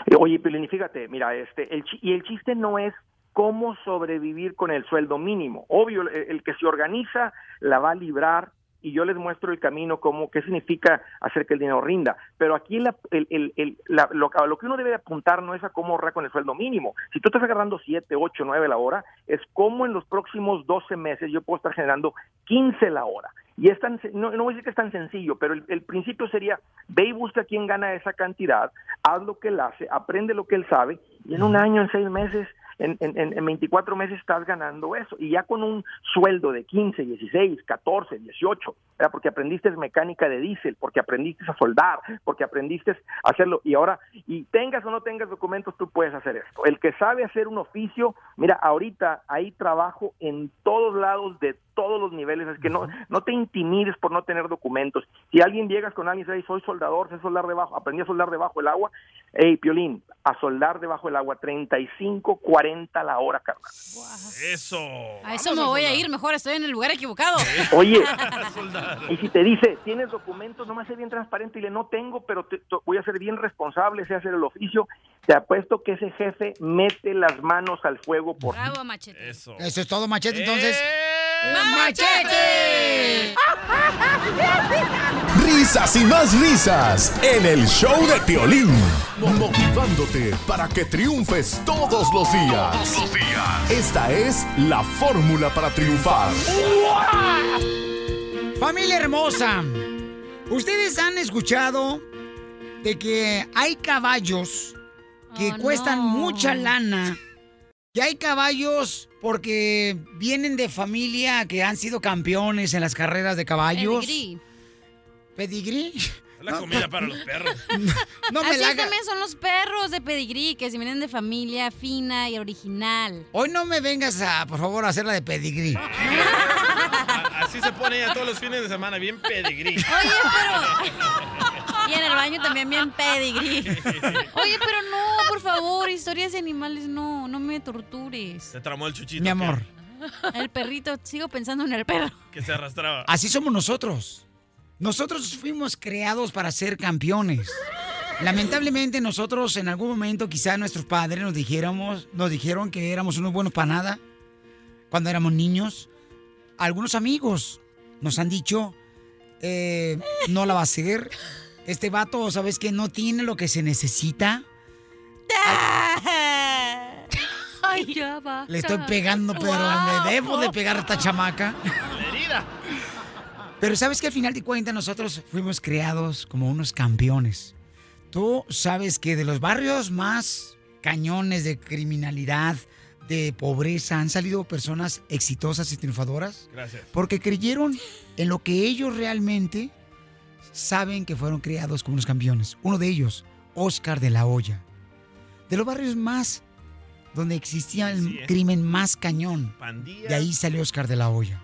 Eh, Oye, Pilín, fíjate, mira, este, el, y el chiste no es cómo sobrevivir con el sueldo mínimo. Obvio, el, el que se organiza la va a librar y yo les muestro el camino, cómo, qué significa hacer que el dinero rinda. Pero aquí la- el, la- lo, lo que uno debe de apuntar no es a cómo ahorrar con el sueldo mínimo. Si tú estás agarrando 7, 8, 9 la hora, es cómo en los próximos 12 meses yo puedo estar generando 15 la hora. Y es tan, no, no voy a decir que es tan sencillo, pero el, el principio sería, ve y busca quién gana esa cantidad, haz lo que él hace, aprende lo que él sabe, y en un año, en seis meses, en, en- en 24 meses estás ganando eso. Y ya con un sueldo de 15, 16, 14, 18, ¿verdad? porque aprendiste mecánica de diésel, porque aprendiste a soldar, porque aprendiste a hacerlo. Y ahora, y tengas o no tengas documentos, tú puedes hacer esto. El que sabe hacer un oficio, mira, ahorita hay trabajo en todos lados de todos los niveles, es que no, no te intimides por no tener documentos. Si alguien llegas con alguien y dice, "Ay, soy soldador, sé soldar debajo, aprendí a soldar debajo del agua, hey, Piolín, a soldar debajo del agua, 35, 40 la hora, carnal. Eso. A eso me voy a ir, mejor estoy en el lugar equivocado. Oye, y si te dice, ¿tienes documentos? Nomás sé bien transparente y le no tengo, pero te- te- voy a ser bien responsable, sé hacer el oficio. Te apuesto que ese jefe mete las manos al fuego por ti. Bravo, machete. Eso. Eso es todo, machete, entonces. ¡Machete! Risas y más risas en el show de Piolín. Motivándote para que triunfes todos los días. Esta es la fórmula para triunfar. Familia hermosa, ¿ustedes han escuchado de que hay caballos que Oh, cuestan no. mucha lana? Que hay caballos porque vienen de familia que han sido campeones en las carreras de caballos. Pedigrí. ¿Pedigrí? Es la comida para los perros. No me Así la también son los perros de pedigrí, que se vienen de familia fina y original. Hoy no me vengas a, por favor, a hacer la de pedigrí. Así se pone ella todos los fines de semana, bien pedigrí. Oye, pero... Y en el baño también bien pedigrí. Oye, pero no, por favor, historias de animales, no, no me tortures. Se tramó el chuchito. Mi que- amor, El perrito, sigo pensando en el perro. Que, se arrastraba. así somos nosotros. Nosotros fuimos creados para ser campeones. Lamentablemente nosotros en algún momento quizá nuestros padres nos dijéramos, nos dijeron que éramos unos buenos para nada cuando éramos niños. Algunos amigos nos han dicho, eh, no la va a hacer, este vato, ¿sabes qué? No tiene lo que se necesita. Ay, ya va. Le estoy pegando, pero donde debo de pegar a esta chamaca. Pero sabes que al final de cuentas nosotros fuimos creados como unos campeones. Tú sabes que de los barrios más cañones de criminalidad, de pobreza, han salido personas exitosas y triunfadoras. Gracias. Porque creyeron en lo que ellos realmente saben que fueron creados como unos campeones. Uno de ellos, Oscar de la Hoya. De los barrios más donde existía el Sí, ¿eh? crimen más cañón. De ahí salió Oscar de la Hoya.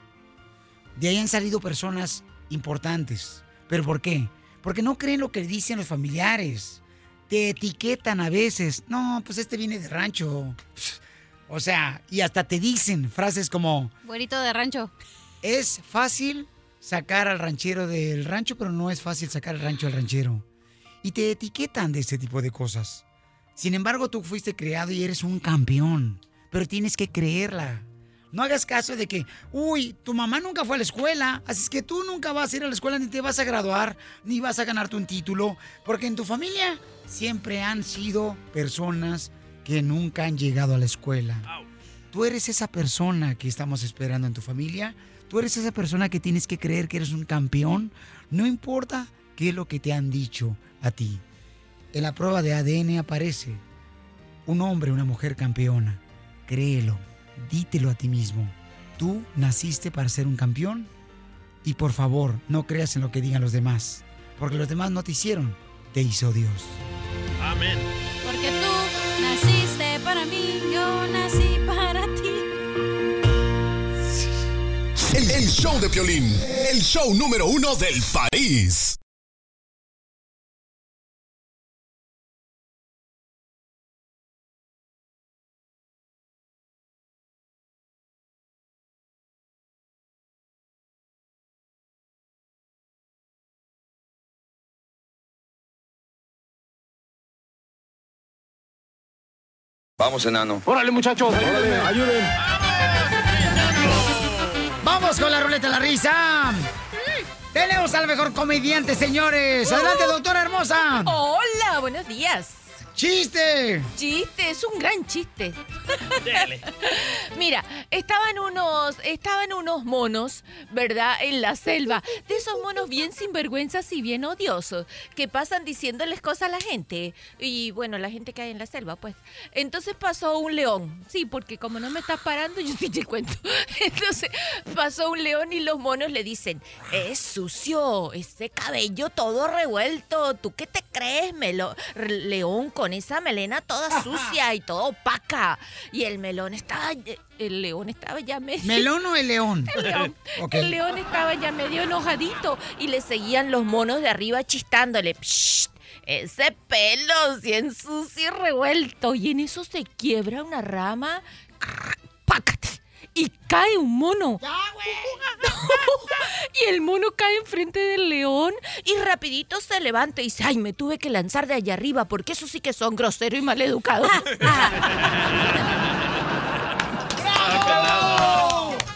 De ahí han salido personas importantes. ¿Pero por qué? Porque no creen lo que dicen los familiares. Te etiquetan a veces. No, pues este viene de rancho. O sea, y hasta te dicen frases como, Güerito de rancho. es fácil sacar al ranchero del rancho, pero no es fácil sacar al rancho del ranchero. Y te etiquetan de este tipo de cosas. Sin embargo, tú fuiste creado y eres un campeón, pero tienes que creerla. No hagas caso de que, uy, tu mamá nunca fue a la escuela, así es que tú nunca vas a ir a la escuela ni te vas a graduar, ni vas a ganarte un título, porque en tu familia siempre han sido personas que nunca han llegado a la escuela. Tú eres esa persona que estamos esperando en tu familia. Tú eres esa persona que tienes que creer que eres un campeón. No importa qué es lo que te han dicho a ti. En la prueba de ADN aparece un hombre, una mujer campeona. Créelo, dítelo a ti mismo. Tú naciste para ser un campeón y por favor no creas en lo que digan los demás, porque los demás no te hicieron, te hizo Dios. Amén. Porque tú naciste para mí, yo nací para ti. El, el show de Piolín, el show número uno del país. Vamos, enano. Órale, muchachos, ayúdenme, ayuden. Vamos con la ruleta de la risa. Tenemos al mejor comediante, señores. Adelante, doctora hermosa. Hola, buenos días. ¡Chiste! Chiste, es un gran chiste. Mira, estaban unos, estaban unos monos, ¿verdad? En la selva. De esos monos bien sinvergüenzas y bien odiosos, que pasan diciéndoles cosas a la gente. Y bueno, la gente que hay en la selva, pues. Entonces pasó un león. Sí, porque como no me estás parando, yo sí te cuento. Entonces pasó un león y los monos le dicen, es sucio, ese cabello todo revuelto. ¿Tú qué te crees, melo león, con esa melena toda sucia y toda opaca? Y el melón estaba, el león estaba ya medio... ¿Melón o el león? El león. Ok. El león estaba ya medio enojadito y le seguían los monos de arriba chistándole. "Psst, ese pelo, bien sucio y revuelto. Y en eso se quiebra una rama. ¡Pácate! Y cae un mono. y el mono cae enfrente del león y rapidito se levanta y dice, ay, me tuve que lanzar de allá arriba porque eso sí que son groseros y maleducados.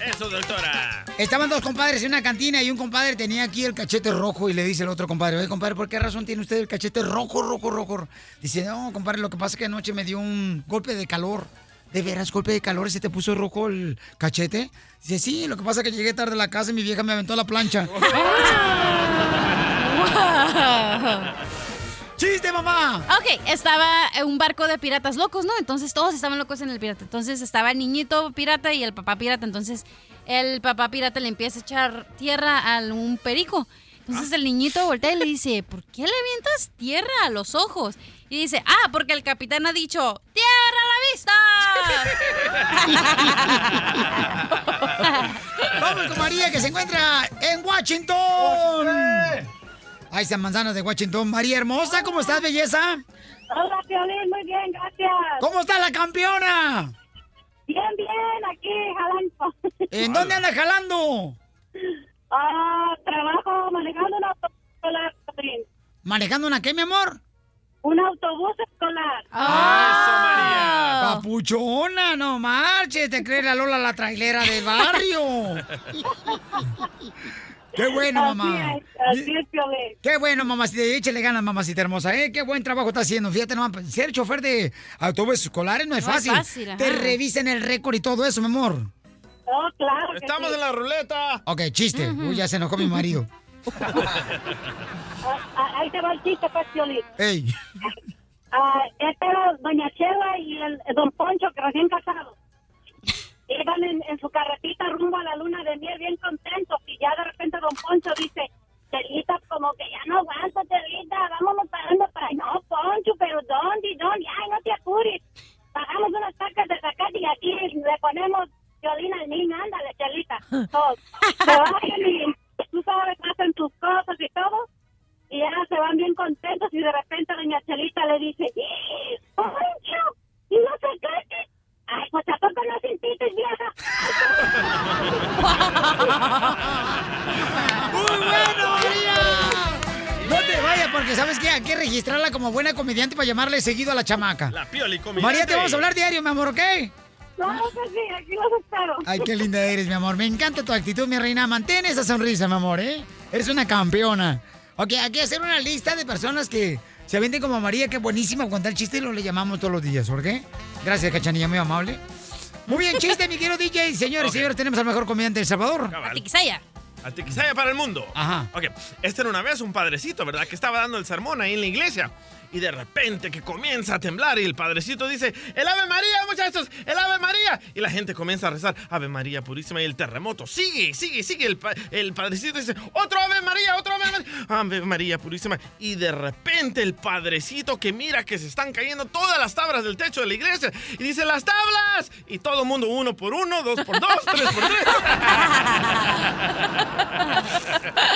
Eso, doctora. Estaban dos compadres en una cantina y un compadre tenía aquí el cachete rojo y le dice el otro compadre, oye compadre, ¿por qué razón tiene usted el cachete rojo, rojo, rojo? Dice, no, compadre, lo que pasa es que anoche me dio un golpe de calor. ¿De veras golpe de calor se te puso rojo el cachete? Dice, sí, lo que pasa es que llegué tarde a la casa y mi vieja me aventó a la plancha. ¡Chiste, mamá! Ok, estaba un barco de piratas locos, ¿no? Entonces todos estaban locos en el pirata. Entonces estaba el niñito pirata y el papá pirata. Entonces el papá pirata le empieza a echar tierra a un perico. Entonces el niñito voltea y le dice, ¿por qué le avientas tierra a los ojos? Y dice, ah, porque el capitán ha dicho, ¡tierra a la vista! Vamos con María, que se encuentra en Washington. Ahí están manzanas de Washington. María Hermosa, ¿cómo estás, belleza? Hola, Piolín, muy bien, gracias. ¿Cómo está la campeona? Bien, bien, aquí jalando. ¿En dónde anda jalando? Ah, trabajo manejando un autobús escolar, Piolín. ¿Manejando una qué, mi amor? Un autobús escolar. ¡Ah! Papuchona, no marches, te crees la Lola la trailera del barrio. Qué bueno, Así mamá. es, así es. Qué bueno, mamacita. Échale ganas, mamacita hermosa. ¿eh? Qué buen trabajo está haciendo. Fíjate, nomás, ser chofer de autobuses escolares no es No es fácil. fácil, ajá. Te revisen el récord y todo eso, mi amor. Oh, claro. Estamos sí. en la ruleta. Ok, chiste. Uy, ya se enojó mi marido. Ah, ah, Ahí te va el chiste, pues, Piolín. Ey. Ah, esta era Doña Chela y el, el Don Poncho, que recién casados. Iban en, en su carretita rumbo a la luna de miel bien contentos y ya de repente Don Poncho dice, Chelita, como que ya no aguanto, Chelita, vámonos parando para... No, Poncho, pero ¿dónde, dónde? Ay, no te apures. Pagamos unas tacas de zacate y aquí le ponemos violín al niño, ándale, Chelita. So, se bajan y ¡Muy bueno, María! No te vayas porque sabes que hay que registrarla como buena comediante para llamarle seguido a la chamaca. La Pioli comediante. María, te vamos a hablar diario, mi amor, ¿ok? No, pues sí, aquí los espero. Ay, qué linda eres, mi amor. Me encanta tu actitud, mi reina. Mantén esa sonrisa, mi amor, ¿eh? Eres una campeona. Ok, hay que hacer una lista de personas que se venden como María, que buenísima contar chiste y lo le llamamos todos los días, ¿por qué? Gracias, cachanilla, muy amable. Muy bien, chiste, mi querido DJ. Señores, Ok. señores, tenemos al mejor comediante de El Salvador. Cabal. Tiquisaya. A Tiquisaya para el mundo. Ajá. Ok, este era una vez un padrecito, ¿verdad? Que estaba dando el sermón ahí en la iglesia. Y de repente que comienza a temblar y el padrecito dice, el Ave María, muchachos, el Ave María. Y la gente comienza a rezar, Ave María Purísima y el terremoto. Sigue, sigue, sigue. El, pa- el padrecito dice, otro Ave María, otro Ave María. Ave María Purísima. Y de repente el padrecito que mira que se están cayendo todas las tablas del techo de la iglesia. Y dice, las tablas. Y todo el mundo uno por uno, dos por dos, tres por tres.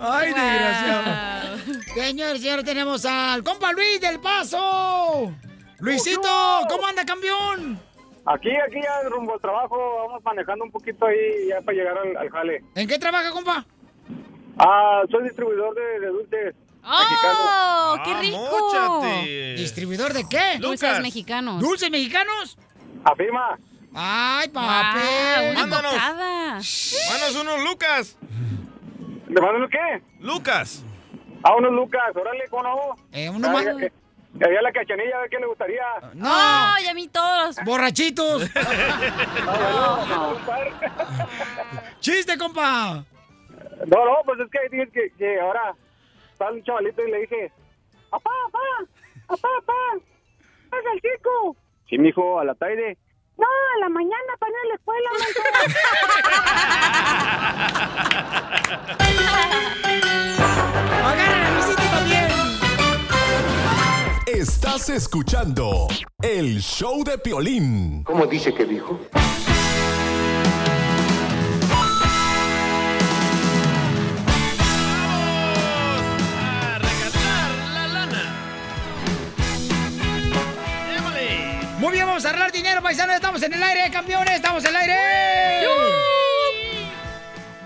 Ay, desgraciado. Señores, señores, tenemos al compa Luis del Paso. Luisito, ¿cómo anda, campeón? Aquí, aquí ya rumbo al trabajo, vamos manejando un poquito ahí ya para llegar al, al jale. ¿En qué trabaja, compa? Ah, soy distribuidor de, de dulces ¡Oh, qué Ah, rico! ¿Distribuidor de qué? Dulces Lucas. mexicanos. ¿Dulces mexicanos? Afirma. Ay, papi. una Mándanos. unos Lucas. ¿Le mandan qué? Lucas. A unos Lucas, órale, ¿cómo no? Eh, uno más. Que- había la cachanilla, a ver qué le gustaría. No, ¡Oh, y a mí todos! borrachitos. No, no, no. Chiste, compa. No, no, pues es que dije que, que ahora está un chavalito y le dije, papá, papá, papá, papá, es el chico. Sí, mijo, a la tarde. No, a la mañana para ir a la escuela, Agarra a Luisito también. Estás escuchando el show de Piolín. ¿Cómo dice que dijo? Vamos a arreglar dinero, paisanos. Estamos en el aire, campeones. Estamos en el aire.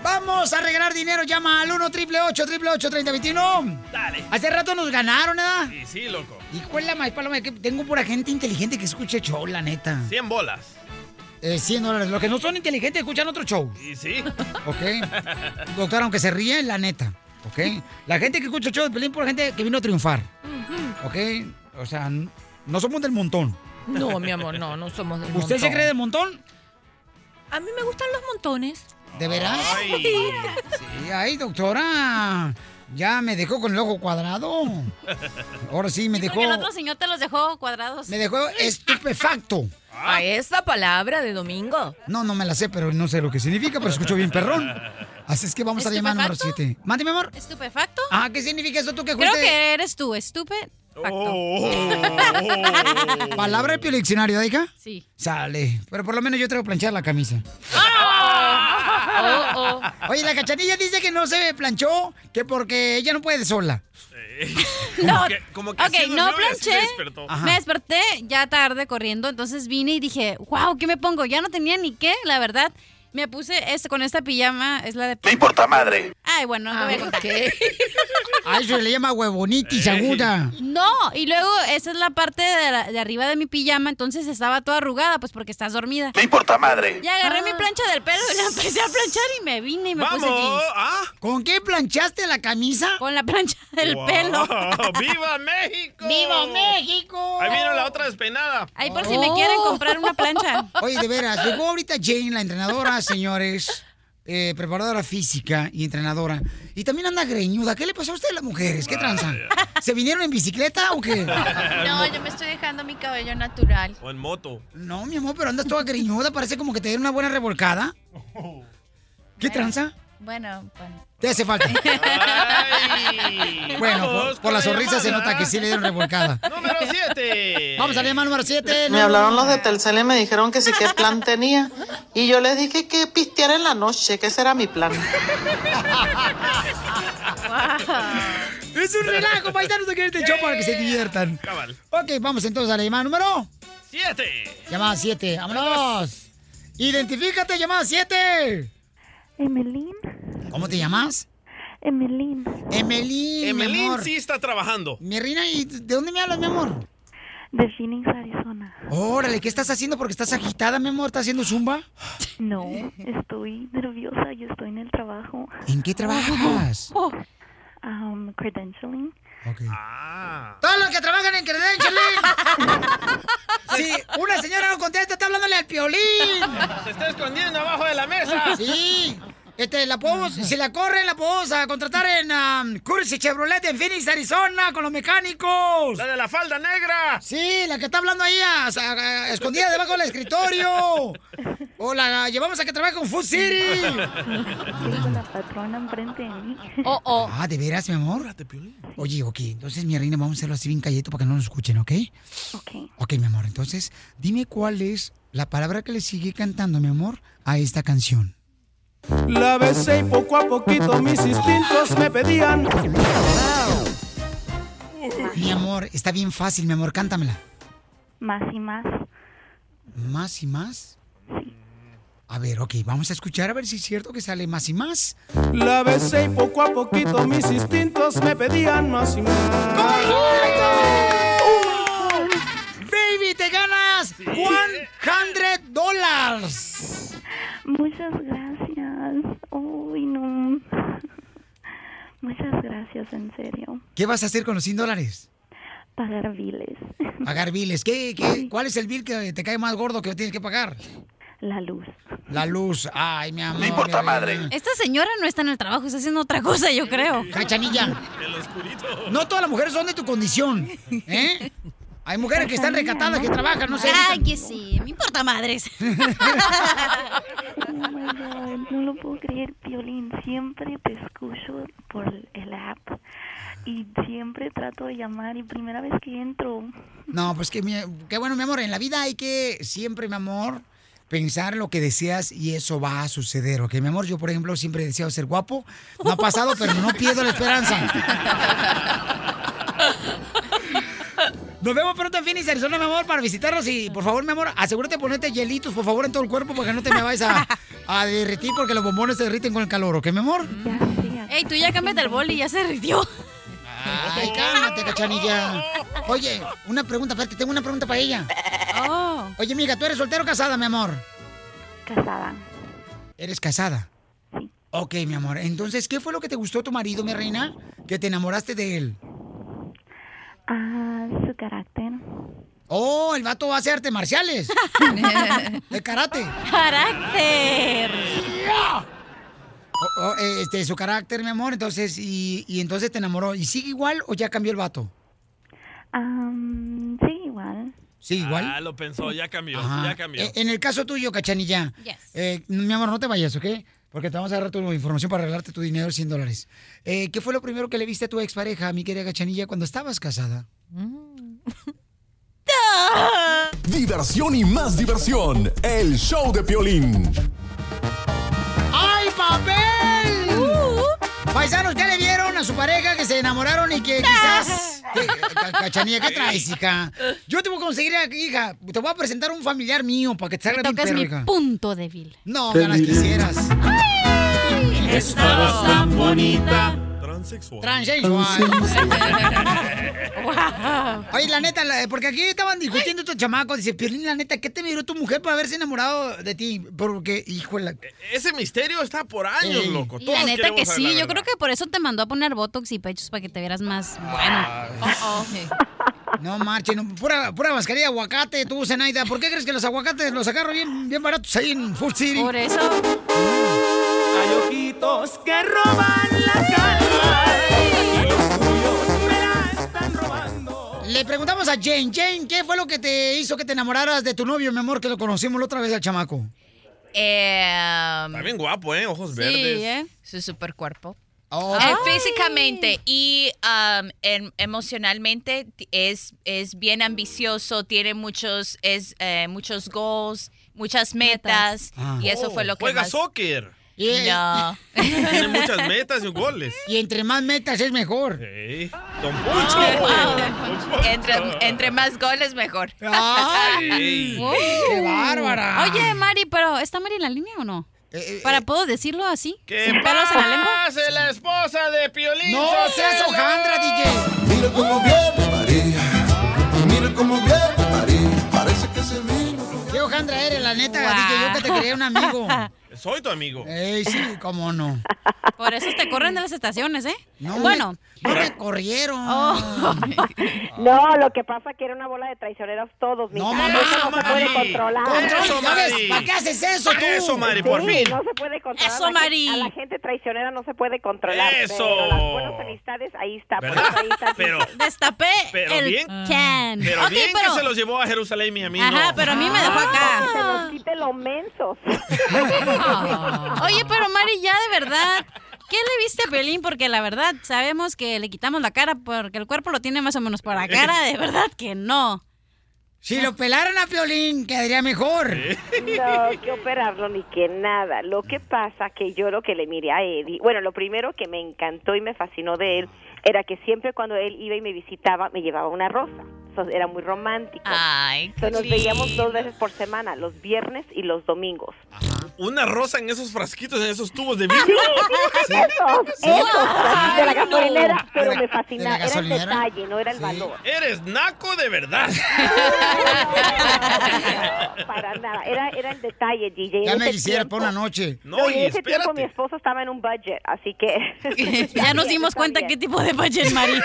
Vamos a regalar dinero. Llama al 1 triple 8 triple 8 3021. Dale. Hace rato nos ganaron, ¿verdad? Sí, sí, loco. La maíz paloma, que tengo pura gente inteligente que escucha el show, la neta. 100 bolas. Eh, 100 dólares. Los que no son inteligentes escuchan otro show. Y sí. ¿Ok? Doctor, aunque se ríe, la neta. ¿Ok? La gente que escucha el show de Pelín, por gente que vino a triunfar. ¿Ok? O sea, no somos del montón. No, mi amor, no, no somos del ¿Usted se cree del montón? A mí me gustan los montones. ¿De veras? Ay. Sí, ay, doctora. Ya me dejó con el ojo cuadrado. Ahora sí, me dejó. Porque el otro señor te los dejó cuadrados. Me dejó estupefacto. A esa palabra de domingo. No, no me la sé, pero no sé lo que significa, pero escucho bien perrón. Así es que vamos a llamar número ¿Estupefacto? 7. Mande, mi amor. ¿Estupefacto? Ah, ¿qué significa eso tú que Creo fuiste? que eres tú, estúpido. Oh. ¿Palabra del diccionario, hija? Sí. Sale. Pero por lo menos yo traigo planchar la camisa. Oh, oh. Oye, la cachanilla dice que no se planchó, que porque ella no puede sola. No, que- como que ok, así no planché. despertó. Me desperté ya tarde corriendo, entonces vine y dije, wow, ¿qué me pongo? Ya no tenía ni qué, la verdad. Me puse este, con esta pijama, es la de... Me importa madre. Ay, bueno, no voy a contar. A eso se le llama huevonitis aguda. No, y luego esa es la parte de, la- de arriba de mi pijama, entonces estaba toda arrugada, pues porque estás dormida. Me importa madre. Y agarré mi plancha del pelo y la empecé a planchar y me vine y me puse jeans. ¿Con qué planchaste la camisa? Con la plancha del Wow. pelo. ¡Viva México! ¡Viva México! Ahí vino la otra despeinada. Ahí por si me quieren comprar una plancha. Oye, de veras, llegó ahorita Jane, la entrenadora, señores, eh, preparadora física y entrenadora. Y también anda greñuda. ¿Qué le pasó a ustedes las mujeres? ¿Qué tranza? ¿Se vinieron en bicicleta o qué? No, yo me estoy dejando mi cabello natural. O en moto. No, mi amor, pero andas toda greñuda. Parece como que te dieron una buena revolcada. ¿Qué tranza? Bueno, bueno. Te hace falta. Bueno, por, por la sonrisa se nota que sí le dieron revolcada. Número 7. Vamos a llamar número 7. Me hablaron los de Telcel y me dijeron que sí qué plan tenía. Y yo les dije que pistear en la noche, que ese era mi plan. Es un relajo, paisanos que este show para que se diviertan. Cabal. Ok, vamos entonces a la llamada número. 7. Llamada 7, vámonos. Identifícate, llamada 7. Emelín. ¿Cómo te llamas? Emelín. Emelín, mi Emelín amor. sí está trabajando. Mi reina, ¿y de dónde me hablas, mi amor? De Phoenix, Arizona. Órale, ¿qué estás haciendo? Porque estás agitada, mi amor. ¿Estás haciendo zumba? No, estoy nerviosa. Yo estoy en el trabajo. ¿En qué trabajas? Um, credentialing. Todos los que trabajan en Credentialing. Si una señora no contesta, está hablándole al piolín. Se está escondiendo abajo de la mesa. Sí. Este, la podemos, si la corren, la podemos a contratar en um, Cursi Chevrolet en Phoenix, Arizona, con los mecánicos. La de la falda negra. Sí, la que está hablando ahí, a- a- a- escondida debajo del escritorio. O la llevamos a que trabaje con Food City. Tengo la patrona enfrente de mí. Oh, oh. Ah, ¿de veras, mi amor? Oye, ok, entonces, mi reina, vamos a hacerlo así bien calladito para que no nos escuchen, ¿ok? Ok. Ok, mi amor, entonces, dime cuál es la palabra que le sigue cantando, mi amor, a esta canción. La besé y poco a poquito mis instintos me pedían. Mi amor, está bien fácil, mi amor, cántamela. Más y más. ¿Más y más? A ver, ok, vamos a escuchar a ver si es cierto que sale más y más. La besé y poco a poquito mis instintos me pedían más y más. ¡Baby, te ganas 100 dólares! Muchas gracias. Uy, no. Muchas gracias, en serio. ¿Qué vas a hacer con los 100 dólares? Pagar biles. Pagar biles. ¿Qué, qué, ¿Cuál es el bill que te cae más gordo que tienes que pagar? La luz. La luz. Ay, mi amor. Me importa madre. Esta señora no está en el trabajo, está haciendo otra cosa, yo creo. Cachanilla. El oscurito. No todas las mujeres son de tu condición. ¿Eh? Hay mujeres que están recatadas, que trabajan, no sé. Ay, que sí, me importa madres. Oh my God, no lo puedo creer, Piolín. Siempre te escucho por el app y siempre trato de llamar y primera vez que entro. No, pues que, mi- qué bueno, mi amor. En la vida hay que siempre, mi amor, pensar lo que deseas y eso va a suceder, ¿ok? Mi amor, yo, por ejemplo, siempre he deseado ser guapo. No ha pasado, pero no pierdo la esperanza. Nos vemos pronto en Phoenix, Arizona, mi amor, para visitarnos. Y, por favor, mi amor, asegúrate de ponerte hielitos, por favor, en todo el cuerpo para que no te me vayas a, a derretir porque los bombones se derriten con el calor, ¿ok, mi amor? Ey, tú ya cámbiate el boli, ya se derritió. Ay, cálmate, cachanilla. Oye, una pregunta, espérate, tengo una pregunta para ella. Oh. Oye, amiga, ¿tú eres soltera o casada, mi amor? Casada. ¿Eres casada? Sí. Ok, mi amor. Entonces, ¿qué fue lo que te gustó tu marido, mi reina? Que te enamoraste de él. Ah, su carácter. Oh, el vato va a hacer artes marciales. de karate. ¡Carácter! O- o, eh, este, su carácter, mi amor. Entonces, y, y entonces te enamoró. ¿Y sigue igual o ya cambió el vato? Am, sí, igual. Sí, igual. Ah, lo pensó, ya cambió, Ajá. ya cambió. Eh, En el caso tuyo, Cachanilla, eh, mi amor, no te vayas, ¿ok? Porque te vamos a dar tu información para regalarte tu dinero, 100 dólares. Eh, ¿Qué fue lo primero que le viste a tu expareja, mi querida Cachanilla, cuando estabas casada? Diversión y más diversión. El show de Piolín. ¡Ay, papel! Paisanos, ¿qué le vieron a su pareja que se enamoraron y que quizás Ca- Cachanilla, ¿qué traes, hija? Yo te voy a conseguir, hija, te voy a presentar un familiar mío para que te salga bien perro, mi hija. punto débil. No, Te ganas quisieras. Estabas tan bonita. Transexual. Transexual. Oye, la neta, la- porque aquí estaban discutiendo estos chamacos. Dice, Piolín, la neta, ¿qué te miró tu mujer para haberse enamorado de ti? Porque, híjole. Ese misterio está por años, loco. Todos la neta que sí, yo creo que por eso te mandó a poner botox y pechos para que te vieras más bueno. No marche, no, pura, pura mascarilla de aguacate, tú, Zenaida. ¿Por qué crees que los aguacates los agarro bien, bien baratos ahí en Food City? Por eso. Hay ojitos que roban la calma. Le preguntamos a Jane. Jane, ¿qué fue lo que te hizo que te enamoraras de tu novio, mi amor, que lo conocimos la otra vez al chamaco? Está bien guapo, ¿eh? Ojos verdes. ¿eh? Su super cuerpo. Oh. Eh, físicamente y um, em- emocionalmente es, es bien ambicioso, tiene muchos, es, eh, muchos goals, muchas metas, Ah. y eso Oh, fue lo que Juega más... soccer. No. Tiene muchas metas y goles. Y entre más metas es mejor. Ey, Don Oh, Poncho. wow. entre, entre más goles, mejor. Wow. ¡Qué bárbara! Oye, Mari, pero ¿está Mari en la línea o no? ¿Para puedo decirlo así? ¿Qué ¿Sin pelos en la lengua? pase la esposa de Piolín? ¡No seas hojandra, DJ! Mira cómo viene María, mira cómo viene María, parece que se vino. ¿Qué hojandra eres, la neta, DJ? Yo que te quería un amigo. Soy tu amigo. Ey, sí, cómo no. Por eso te corren de las estaciones, ¿eh? No, bueno. No me corrieron. Oh. No, lo que pasa es que era una bola de traicioneros todos. No, mija. mamá, no se puede controlar. ¿Para qué haces eso tú? Eso, Mari, por Sí, fin. no se puede controlar. Eso, Mari. A la gente traicionera no se puede controlar. Eso. Pero las buenas amistades, ahí está. Por ¿Verdad? eso ahí está. Pero, Destapé pero el bien, can. pero bien pero- que se los llevó a Jerusalén y a mí Ajá, no. pero a mí me dejó Que te acá. los quite los mensos. Oye, pero Mari, ya de verdad, ¿qué le viste a Pelín? Porque la verdad, sabemos que le quitamos la cara porque el cuerpo lo tiene más o menos por la cara. De verdad que no. Si lo pelaran a Piolín, quedaría mejor. No, que operarlo ni que nada. Lo que pasa que yo lo que le miré a Eddie, bueno, lo primero que me encantó y me fascinó de él era que siempre cuando él iba y me visitaba me llevaba una rosa. Era muy romántico. Ay, So, nos qué veíamos dos veces por semana, los viernes y los domingos. Una rosa en esos frasquitos, en esos tubos de vidrio. Esos, esos, de la gasolinera, pero me fascinaba. Era el detalle, no era el valor. Eres naco de verdad. No, para nada. Era, era el detalle, DJ. Ya En me quisiera por una noche. No, y en ese tiempo mi esposo estaba en un budget, así que... Ya nos dimos cuenta qué tipo de budget, Mari.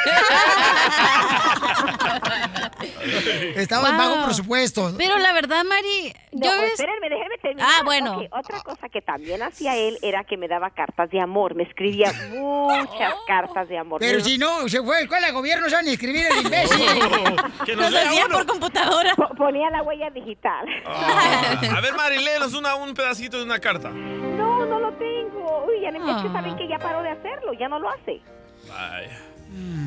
Estaba en Wow. bajo presupuesto. Pero la verdad, Mari, No, yo ves... espérenme, déjenme terminar. Ah, bueno. Otra cosa que también hacía él era que me daba cartas de amor. Me escribía muchas cartas de amor. Pero Me- si no, se fue a la escuela de gobierno, no saben ni escribir el imbécil. que Nos nos lea hacía uno. por computadora. po- Ponía la huella digital. Ah, a ver, Mari, léenos una, un pedacito de una carta. No, no lo tengo. Uy, ya no- es que saben que ya paró de hacerlo, ya no lo hace. Vaya.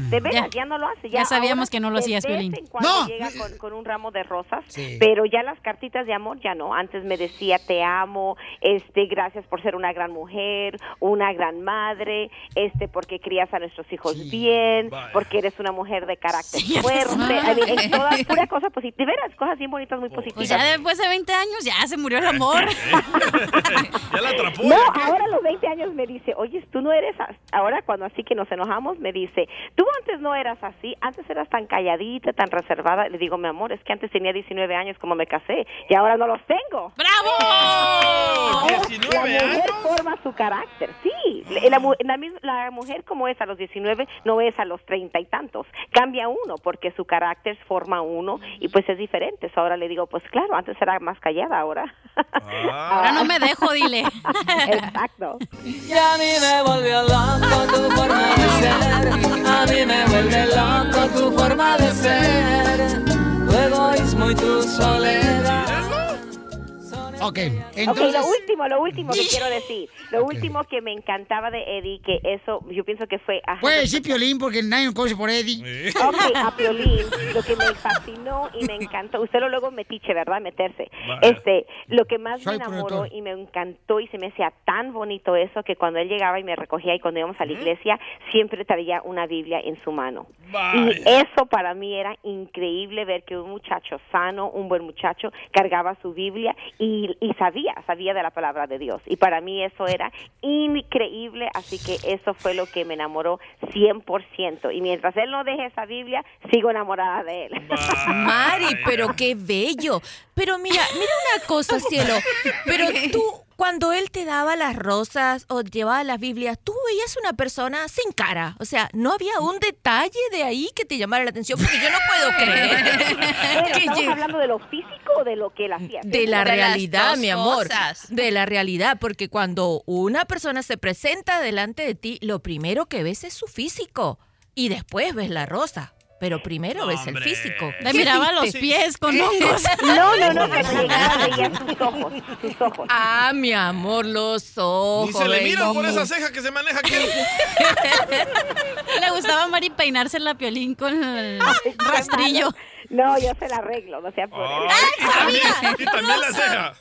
De veras, Ya. ya, no lo hace. Ya sabíamos ahora que no lo hacías, en cuando No. llega con, con un ramo de rosas, Sí. pero ya las cartitas de amor ya no. Antes me decía te amo, este, gracias por ser una gran mujer, una gran madre, este, porque crías a nuestros hijos bien, Vaya. porque eres una mujer de carácter Sí, ya fuerte. mean, es toda pura cosa positiva. De veras, cosas bien bonitas, muy positivas. Pues ya después de 20 años ya se murió el amor. ya la atrapó. No, ¿ya qué? ahora a los 20 años me dice, oye, tú no eres, as-". ahora cuando así que nos enojamos, me dice, tú antes no eras así, antes eras tan calladita, tan reservada. Le digo, mi amor, es que antes tenía 19 años como me casé y ahora no los tengo. ¡Bravo! Oh, La 19 mujer años. forma su carácter, sí. La, la mu- la mis- la mujer como es a los 19 no es a los treinta y tantos. Cambia uno porque su carácter forma uno y pues es diferente. So, ahora le digo, pues claro, antes era más callada, ahora. Ahora no me dejo, dile. Exacto. Y a mí me volvió loco tu forma de ser. A mí me vuelve loco tu forma de ser. Tu egoísmo y tu soledad. Ok, entonces... lo último, lo último que quiero decir, lo último que me encantaba de Eddie, que eso yo pienso que fue... ajá, Puede decir Piolín porque nadie me conoce por Eddie. Ok, a Piolín, lo que me fascinó y me encantó, usted lo luego metiche, ¿verdad? Meterse. Este, lo que más Soy me enamoró productor. y me encantó y se me hacía tan bonito eso que cuando él llegaba y me recogía y cuando íbamos a la iglesia, siempre traía una Biblia en su mano. Y eso para mí era increíble ver que un muchacho sano, un buen muchacho, cargaba su Biblia y, y sabía, sabía de la palabra de Dios. Y para mí eso era increíble, así que eso fue lo que me enamoró 100%. Y mientras él no deje esa Biblia, sigo enamorada de él. Mari, pero qué bello. Pero mira, mira una cosa, cielo. Pero tú, cuando él te daba las rosas o llevaba las Biblias, tú veías una persona sin cara. O sea, no había un detalle de ahí que te llamara la atención, porque yo no puedo creer. Bueno, que ¿Estamos hablando de lo físico o de lo que él hacía? de la De realidad, mi amor. cosas. De la realidad, porque cuando una persona se presenta delante de ti, lo primero que ves es su físico y después ves la rosa. Pero primero ves el físico. Le ¿Qué miraba los pies con hongos. No, no, no, cuando llegaba veía sus ojos, sus ojos. Ah, mi amor, los ojos. Ni se le mira por esa ceja que se maneja aquí. Le gustaba a Mari peinarse la piolín con el rastrillo. No, yo se la arreglo, no sea por él. y también, y también la ceja.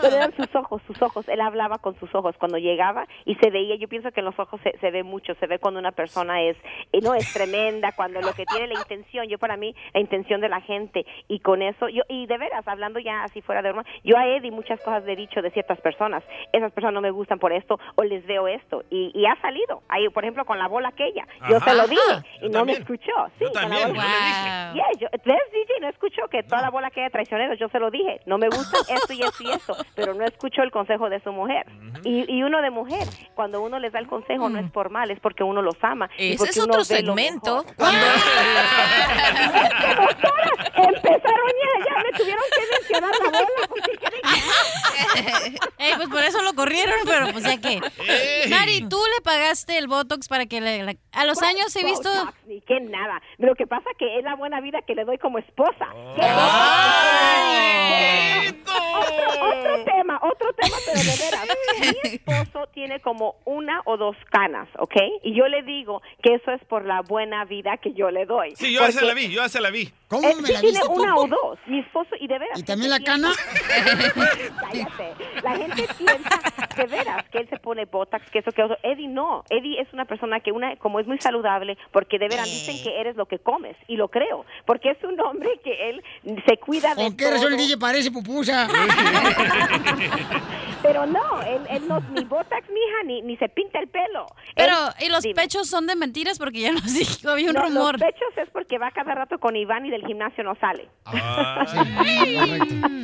Pero eran sus ojos, sus ojos. Él hablaba con sus ojos cuando llegaba y se veía. Yo pienso que en los ojos se, se ve mucho. Se ve cuando una persona es, eh, no es tremenda, cuando lo que tiene la intención. Yo para mí la intención de la gente y con eso yo y de veras hablando ya así fuera de broma. Yo a Eddie muchas cosas le he dicho de ciertas personas. Esas personas no me gustan por esto o les veo esto y, y ha salido. Ahí por ejemplo con la bola aquella. Yo Ajá. se lo dije Yo y no también. me escuchó. Sí, Yo también, bola- yo le dije. Yeah, yo- ¿Ves, DJ? No escuchó que toda la bola que hay traicioneros, yo se lo dije. No me gusta esto y esto y esto, pero no escuchó el consejo de su mujer. y, y uno de mujer, cuando uno les da el consejo, no es por mal, es porque uno los ama. y Ese porque es uno otro segmento. mejor. Empezaron ya, me tuvieron que mencionar la bola. porque Ey, pues por eso lo corrieron, pero pues ya que. Mari, tú le pagaste el Botox para que le- la- a los años he visto. Botox, Ni que nada. Lo que pasa que es la buena vida que le doy como esposa. ¿Qué? Otro, otro tema, otro tema, pero de veras. Mi esposo tiene como una o dos canas, ¿ok? Y yo le digo que eso es por la buena vida que yo le doy. Sí, yo ya se Porque la vi, yo ya se la vi. ¿Cómo él me sí la tiene viste una o dos, mi esposo, y de veras. ¿Y también la cana? Cállate. La gente piensa de veras que él se pone botox, que eso, que otro. Eddie no. Eddie es una persona que, una como es muy saludable, porque de veras dicen que eres lo que comes, y lo creo. Porque es un hombre que él se cuida de ¿Con qué razón el todo. DJ parece pupusa? Pero no, él, él no, ni botox, mija, ni, ni se pinta el pelo. Pero, Él- ¿y los dime. pechos son de mentiras? Porque ya nos dijo, había un No, rumor. Los pechos es porque va cada rato con Iván y del gimnasio no sale.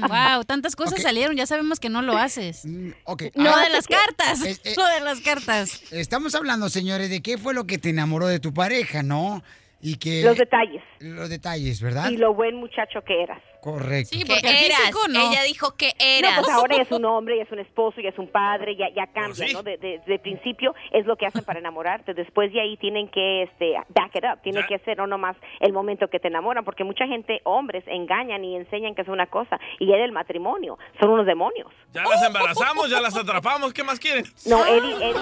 Wow, tantas cosas salieron, ya sabemos que no lo haces. ok. No Ah, de las cartas, es- es- lo de las cartas. Estamos hablando, señores, de qué fue lo que te enamoró de tu pareja, ¿no? Y que... Los detalles. Los detalles, ¿verdad? Y lo buen muchacho que eras. Correcto. Sí, Que porque eras. físico no. Ella dijo que No, eras. pues ahora ya es un hombre, ya es un esposo, ya es un padre, ya, ya cambia, sí? ¿no? De, de- de principio es lo que hacen para enamorarte. Después de ahí tienen que este, back it up, tienen que ser no nomás el momento que te enamoran, porque mucha gente, hombres, engañan y enseñan que es una cosa, y es el matrimonio, son unos demonios. Ya las embarazamos, ya las atrapamos, ¿qué más quieren? No, Eddie, Eddie,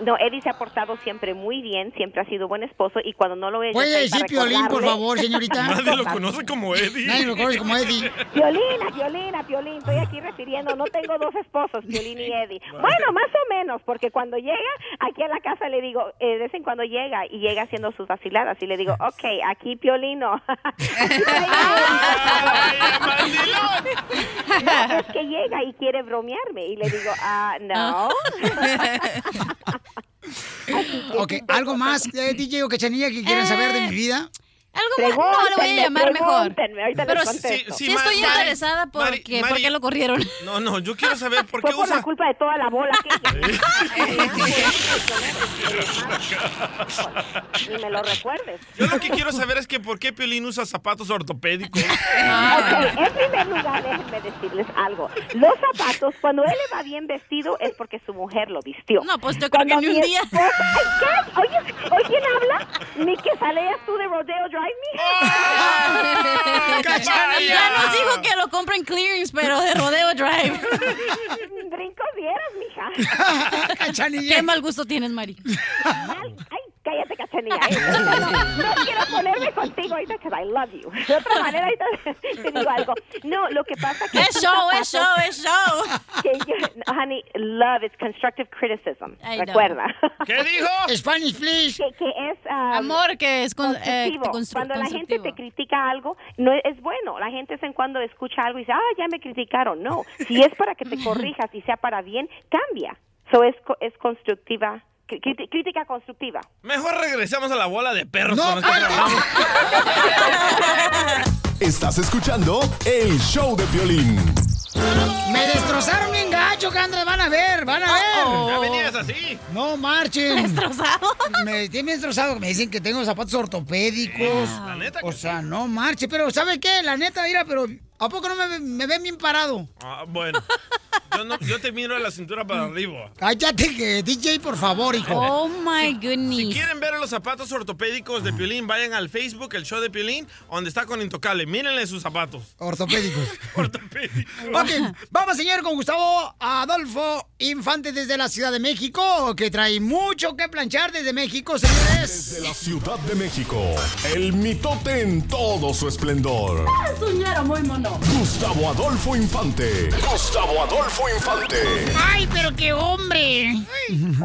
no, Eddie se ha portado siempre muy bien, siempre ha sido buen esposo, y cuando no lo es... yo ¿Puede decir Piolín, por favor, señorita? Nadie lo conoce como Eddie. Nadie lo conoce como Eddie. Piolina, Piolina, Piolín, estoy aquí refiriendo, no tengo dos esposos, Piolín y Eddie. Bueno, más o menos, porque cuando llega aquí a la casa le digo, eh, de vez en cuando llega y llega haciendo sus vaciladas y le digo, ok, aquí Piolino. No, es que llega y quiere bromearme y le digo, ah, no. Ok, ¿algo más, eh, DJ o Cachanilla, que quieran saber de mi vida? Algo más. No, le voy a llamar mejor. Pero sí, sí estoy Mari- interesada porque, Mari- ¿por qué lo corrieron? No, no, yo quiero saber por Fue qué por la usa... culpa de toda la bola que Ni me lo recuerdes. Yo lo que quiero saber es que por qué Piolín usa zapatos ortopédicos. Ok, en primer lugar, déjenme decirles algo. Los zapatos, cuando él le va bien vestido, es porque su mujer lo vistió. No, pues yo creo que ni un día. esposa- Ay, ¿qué? Oye, ¿oye quién habla? Ni que salías tú de Rodeo Drive Drive, mija. Ya nos dijo que lo compra en clearance, pero de Rodeo Drive. Brincos dieras, mija. Qué mal gusto tienes, Mari. Ay, eh. No, quiero ponerme contigo ahorita because I love you. De otra manera, ahorita te digo algo. No, lo que pasa que... Es show, es show, es show. Que yo, honey, love is constructive criticism. I know. Recuerda. ¿Qué dijo? Spanish, please. Que, que es... um, Amor, que es con- eh, constructivo. constru- Cuando la gente te critica algo, no es, es bueno. La gente de vez en cuando escucha algo y dice, ah, ya me criticaron. No, si es para que te corrijas y sea para bien, cambia. So es, co- es constructiva, crítica constructiva. Mejor regresamos a la bola de perros con los que trabajamos. Estás escuchando el show de violín. Me destrozaron bien gacho, Candre. Van a ver, van a ver. Ya venías así. No marchen. ¿Destrozado? Me tienen destrozado. Me dicen que tengo zapatos ortopédicos. La neta que O sea, no marche. Pero, ¿sabe qué? La neta, mira, pero ¿a poco no me, me ven bien parado? Ah, bueno, yo, no- yo te miro de la cintura para arriba. Cállate, que DJ, por favor, hijo. Oh my goodness. Si quieren ver los zapatos ortopédicos de Piolín, vayan al Facebook, el show de Piolín, donde está con Intocable. Mírenle sus zapatos. Ortopédicos. Ortopédicos. Ok, vamos, señor, con Gustavo Adolfo Infante desde la Ciudad de México, que trae mucho que planchar desde México, señores. Desde la Ciudad de México, el mitote en todo su esplendor. Suñero muy mono. Gustavo Adolfo Infante. Gustavo Adolfo Infante. ¡Ay, pero qué hombre!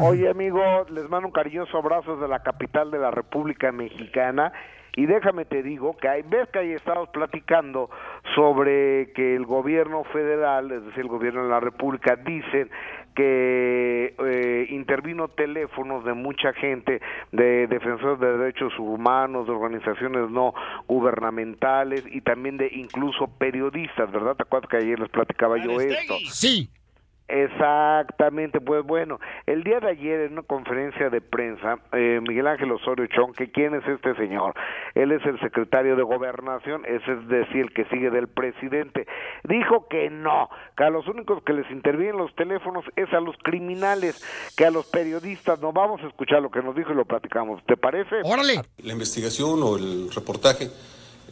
Oye, amigo, les mando un cariñoso abrazo desde la capital de la República Mexicana. Y déjame te digo que hay, ves que ahí estamos platicando sobre que el gobierno federal, es decir, el gobierno de la República, dicen que eh, intervino teléfonos de mucha gente, de defensores de derechos humanos, de organizaciones no gubernamentales y también de incluso periodistas, ¿verdad? ¿Te acuerdas que ayer les platicaba yo esto? Sí. Exactamente, pues bueno, el día de ayer en una conferencia de prensa, eh, Miguel Ángel Osorio Chong, que quién es este señor, él es el secretario de gobernación, ese es decir, el que sigue del presidente, dijo que no, que a los únicos que les intervienen los teléfonos es a los criminales, que a los periodistas no vamos a escuchar lo que nos dijo y lo platicamos, ¿te parece? Órale. la investigación o el reportaje,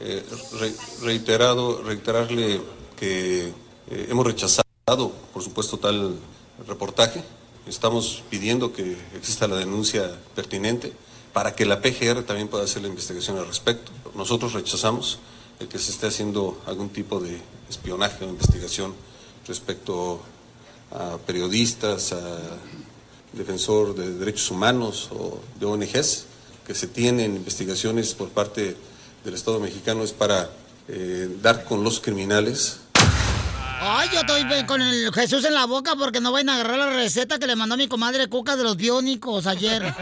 eh, re- reiterado, reiterarle que eh, hemos rechazado, por supuesto, tal reportaje. Estamos pidiendo que exista la denuncia pertinente para que la PGR también pueda hacer la investigación al respecto. Nosotros rechazamos el que se esté haciendo algún tipo de espionaje o investigación respecto a periodistas, a defensor de derechos humanos o de ONGs, que se tienen investigaciones por parte del Estado mexicano es para eh, dar con los criminales Ay, yo estoy con el Jesús en la boca porque no vayan a agarrar la receta que le mandó mi comadre Cuca de los biónicos ayer.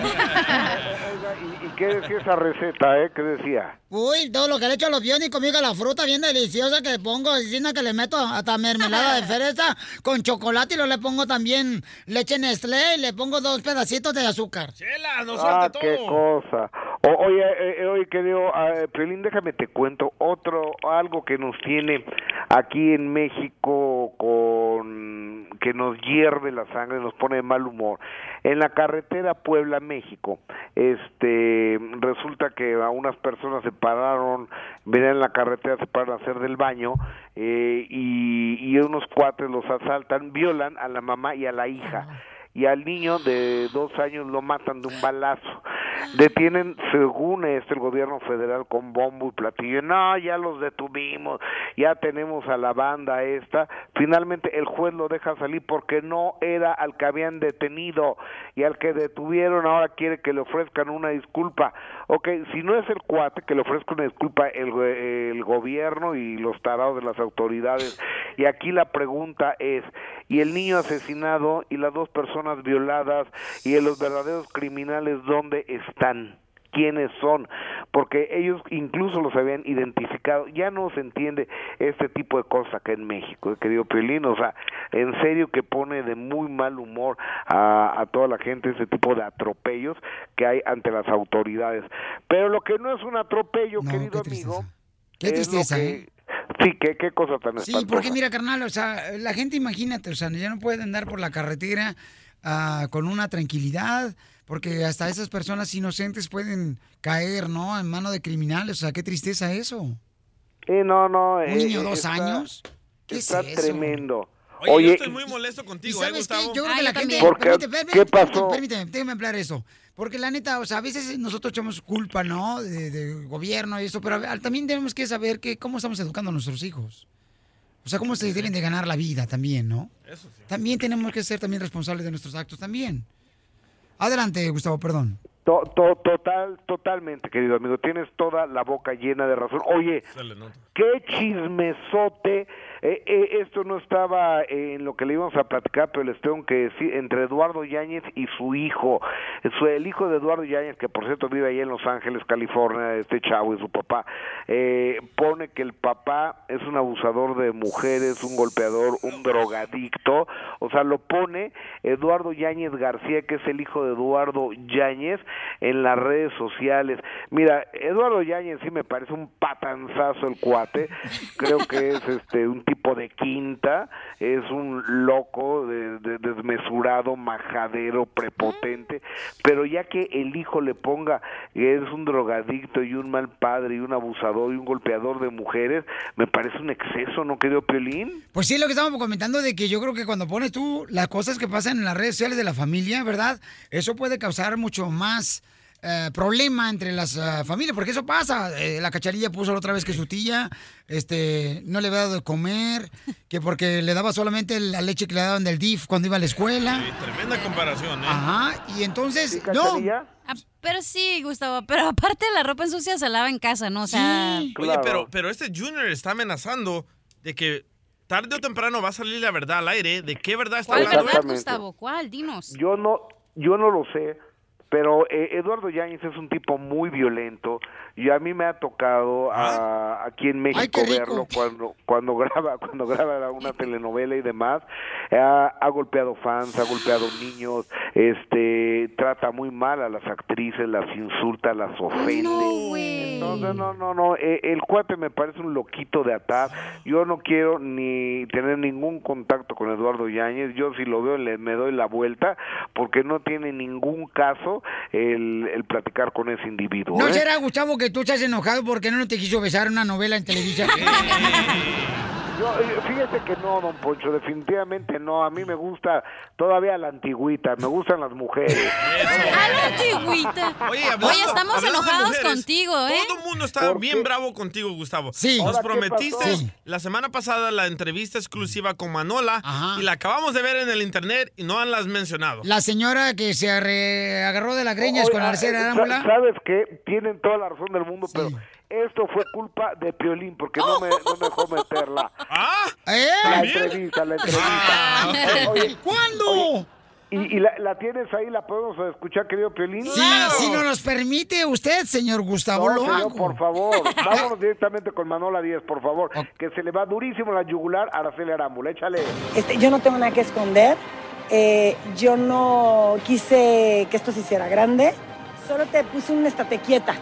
¿Y qué decía esa receta, eh? ¿Qué decía? Uy, todo lo que le echo a los biónicos, mira, la fruta bien deliciosa que le pongo, diciendo que le meto hasta mermelada de fresa con chocolate y luego le pongo también leche Nestlé y le pongo dos pedacitos de azúcar. Chela, no ah, qué cosa. O- oye, eh, eh, oye, querido eh, Piolín, déjame te cuento otro, algo que nos tiene aquí en México con que nos hierve la sangre, nos pone de mal humor. En la carretera Puebla-México, este, resulta que a unas personas se pararon, venían en la carretera, se pararon a hacer del baño eh, y, y unos cuates los asaltan, violan a la mamá y a la hija y al niño de dos años lo matan de un balazo. Detienen, según esto, el gobierno federal con bombo y platillo. No, ya los detuvimos, ya tenemos a la banda esta. Finalmente el juez lo deja salir porque no era al que habían detenido y al que detuvieron ahora quiere que le ofrezcan una disculpa. Ok, si no es el cuate, que le ofrezca una disculpa el, el gobierno y los tarados de las autoridades. Y aquí la pregunta es, ¿y el niño asesinado y las dos personas violadas y los verdaderos criminales dónde están? quiénes son, porque ellos incluso los habían identificado. Ya no se entiende este tipo de cosas acá en México, eh, querido Piolín, o sea, en serio que pone de muy mal humor a, a toda la gente ese tipo de atropellos que hay ante las autoridades. Pero lo que no es un atropello, querido amigo, Qué es lo tristeza, que- ¿eh? Sí, qué, qué cosa tan Sí, espantosa. porque mira, carnal, o sea, la gente, imagínate, o sea, ya no puede andar por la carretera ah, con una tranquilidad, porque hasta esas personas inocentes pueden caer, ¿no? En mano de criminales. O sea, qué tristeza eso. Eh, no, no. ¿Un eh, niño de eh, dos está- años? ¿Qué está es eso? tremendo. Oye, yo estoy muy molesto contigo, ¿eh, ¿Sabes qué? Gustavo? Yo creo que la gente... ¿Por qué? permíteme, ¿Qué permíteme, pasó? Permíteme, déjame hablar eso. Porque la neta, o sea, a veces nosotros echamos culpa, ¿no? De, de gobierno y eso, pero ver, también tenemos que saber que cómo estamos educando a nuestros hijos. O sea, cómo se deben de ganar la vida también, ¿no? Eso sí. También tenemos que ser también responsables de nuestros actos también. Adelante, Gustavo, perdón. To- to- total, totalmente, querido amigo. Tienes toda la boca llena de razón. Oye, qué chismesote. Eh, eh, esto no estaba en lo que le íbamos a platicar, pero les tengo que decir, entre Eduardo Yáñez y su hijo. Su- el hijo de Eduardo Yáñez, que por cierto vive ahí en Los Ángeles, California, este chavo y su papá, eh, pone que el papá es un abusador de mujeres, un golpeador, un drogadicto. O sea, lo pone Eduardo Yáñez García, que es el hijo de Eduardo Yáñez, en las redes sociales. Mira, Eduardo Yáñez sí me parece un patanzazo el cuate. Creo que es este un tipo de quinta, es un loco, de, de- desmesurado, majadero, prepotente. Pero ya que el hijo le ponga que es un drogadicto y un mal padre y un abusador y un golpeador de mujeres, me parece un exceso, ¿no, querido Piolín? Pues sí, lo que estábamos comentando de que yo creo que cuando pones tú las cosas que pasan en las redes sociales de la familia, ¿verdad? Eso puede causar mucho más eh, problema entre las eh, familias, porque eso pasa. Eh, la cacharilla puso la otra vez que su tía este, no le había dado de comer, que porque le daba solamente la leche que le daban del DIF cuando iba a la escuela. Tremenda comparación, ¿eh? Ajá, y entonces, no. Ah, pero sí, Gustavo, pero aparte la ropa ensucia se lava en casa, ¿no? O sea, Oye, pero, pero este Junior está amenazando de que tarde o temprano va a salir la verdad al aire. ¿De qué verdad está ¿cuál hablando? verdad, Gustavo? ¿Cuál? Dinos. Yo no, yo no lo sé, pero eh, Eduardo Yáñez es un tipo muy violento y a mí me ha tocado a- aquí en México verlo cuando cuando graba cuando graba una telenovela y demás. Ha, ha golpeado fans, ha golpeado niños, este trata muy mal a las actrices, las insulta, las ofende. Entonces, no, no, no, eh, el cuate me parece un loquito de atar. Yo no quiero ni tener ningún contacto con Eduardo Yáñez. Yo si lo veo le me doy la vuelta porque no tiene ningún caso el, el platicar con ese individuo. ¿No ¿eh? será, Gustavo, que tú estás enojado porque no te quiso besar una novela en televisión? Yo, eh, fíjese que no, don Poncho, definitivamente no. A mí me gusta todavía la antigüita, me gustan las mujeres. A la antigüita. Oye, estamos enojados mujeres, contigo, ¿eh? Todo el mundo está bien bravo contigo, Gustavo. Sí. Nos Ahora, ¿qué prometiste? Sí. la semana pasada la entrevista exclusiva con Manola y la acabamos de ver en el internet y no la has mencionado. La señora que se agarró de las greñas Oye, con ah, Arcela eh, ¿Sabes qué? Tienen toda la razón del mundo, pero esto fue culpa de Piolín porque no me, no me dejó meterla. ¿Ah? ¿Eh? La entrevista, la entrevista. Oye, ¿Cuándo? ¿Y, y la, la tienes ahí? ¿La podemos escuchar, querido Piolín? Sí, si no nos permite usted, señor Gustavo, No, lo señor, hago. por favor, vámonos directamente con Manola 10, por favor, que se le va durísimo la yugular a Araceli Arámbula, échale. Este, yo no tengo nada que esconder. Eh, yo no quise que esto se hiciera grande. Solo te puse un estate quieta.